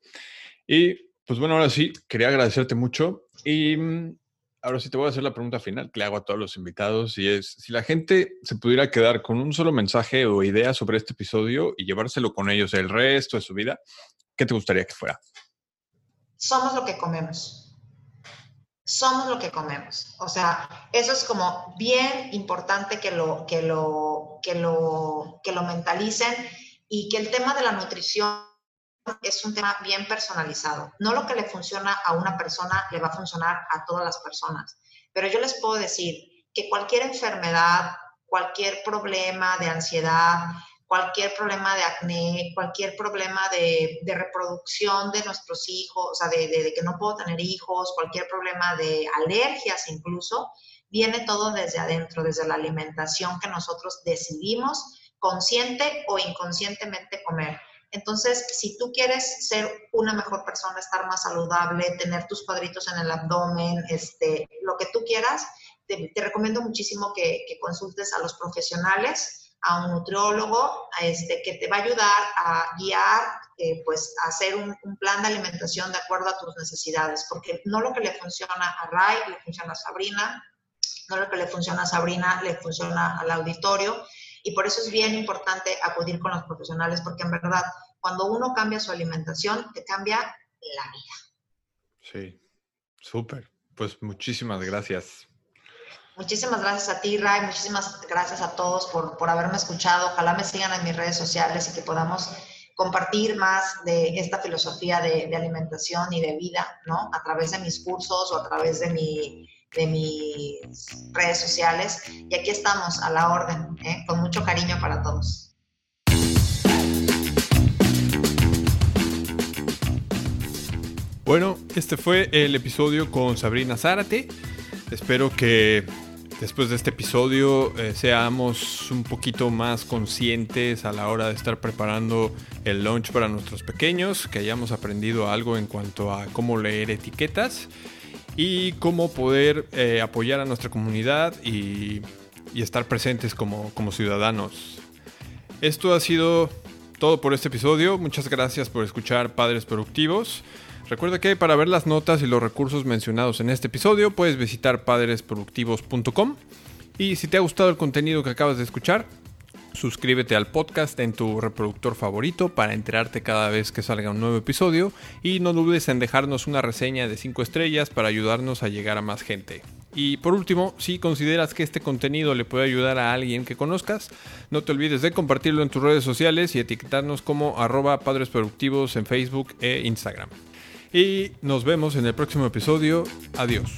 Y pues bueno, ahora sí, quería agradecerte mucho y mm, Ahora sí te voy a hacer la pregunta final que le hago a todos los invitados y es, si la gente se pudiera quedar con un solo mensaje o idea sobre este episodio y llevárselo con ellos el resto de su vida, ¿qué te gustaría que fuera? Somos lo que comemos. Somos lo que comemos. O sea, eso es como bien importante que lo, que lo, que lo, que lo mentalicen y que el tema de la nutrición es un tema bien personalizado. No lo que le funciona a una persona le va a funcionar a todas las personas. Pero yo les puedo decir que cualquier enfermedad, cualquier problema de ansiedad, cualquier problema de acné, cualquier problema de, reproducción de nuestros hijos, o sea, de, que no puedo tener hijos, cualquier problema de alergias incluso, viene todo desde adentro, desde la alimentación que nosotros decidimos consciente o inconscientemente comer. Entonces, si tú quieres ser una mejor persona, estar más saludable, tener tus cuadritos en el abdomen, este, lo que tú quieras, te, recomiendo muchísimo que, consultes a los profesionales, a un nutriólogo, a este, que te va a ayudar a guiar, eh, pues, a hacer un, un, plan de alimentación de acuerdo a tus necesidades, porque no lo que le funciona a Ray le funciona a Sabrina, no lo que le funciona a Sabrina le funciona al auditorio y por eso es bien importante acudir con los profesionales, porque en verdad, cuando uno cambia su alimentación, te cambia la vida. Sí, súper. Pues muchísimas gracias. Muchísimas gracias a ti, Ray. Muchísimas gracias a todos por, por haberme escuchado. Ojalá me sigan en mis redes sociales y que podamos compartir más de esta filosofía de, de, alimentación y de vida, ¿no? A través de mis cursos o a través de mi, de mis redes sociales. Y aquí estamos a la orden, ¿eh? con mucho cariño para todos. Bueno, este fue el episodio con Sabrina Zárate. Espero que después de este episodio eh, seamos un poquito más conscientes a la hora de estar preparando el lunch para nuestros pequeños, que hayamos aprendido algo en cuanto a cómo leer etiquetas y cómo poder eh, apoyar a nuestra comunidad y, estar presentes como, como ciudadanos. Esto ha sido todo por este episodio. Muchas gracias por escuchar Padres Productivos. Recuerda que para ver las notas y los recursos mencionados en este episodio puedes visitar padresproductivos.com. Y si te ha gustado el contenido que acabas de escuchar, Suscríbete al podcast en tu reproductor favorito para enterarte cada vez que salga un nuevo episodio y no dudes en dejarnos una reseña de 5 estrellas para ayudarnos a llegar a más gente. Y por último, si consideras que este contenido le puede ayudar a alguien que conozcas, no te olvides de compartirlo en tus redes sociales y etiquetarnos como arroba padres productivos en Facebook e Instagram. Y nos vemos en el próximo episodio. Adiós.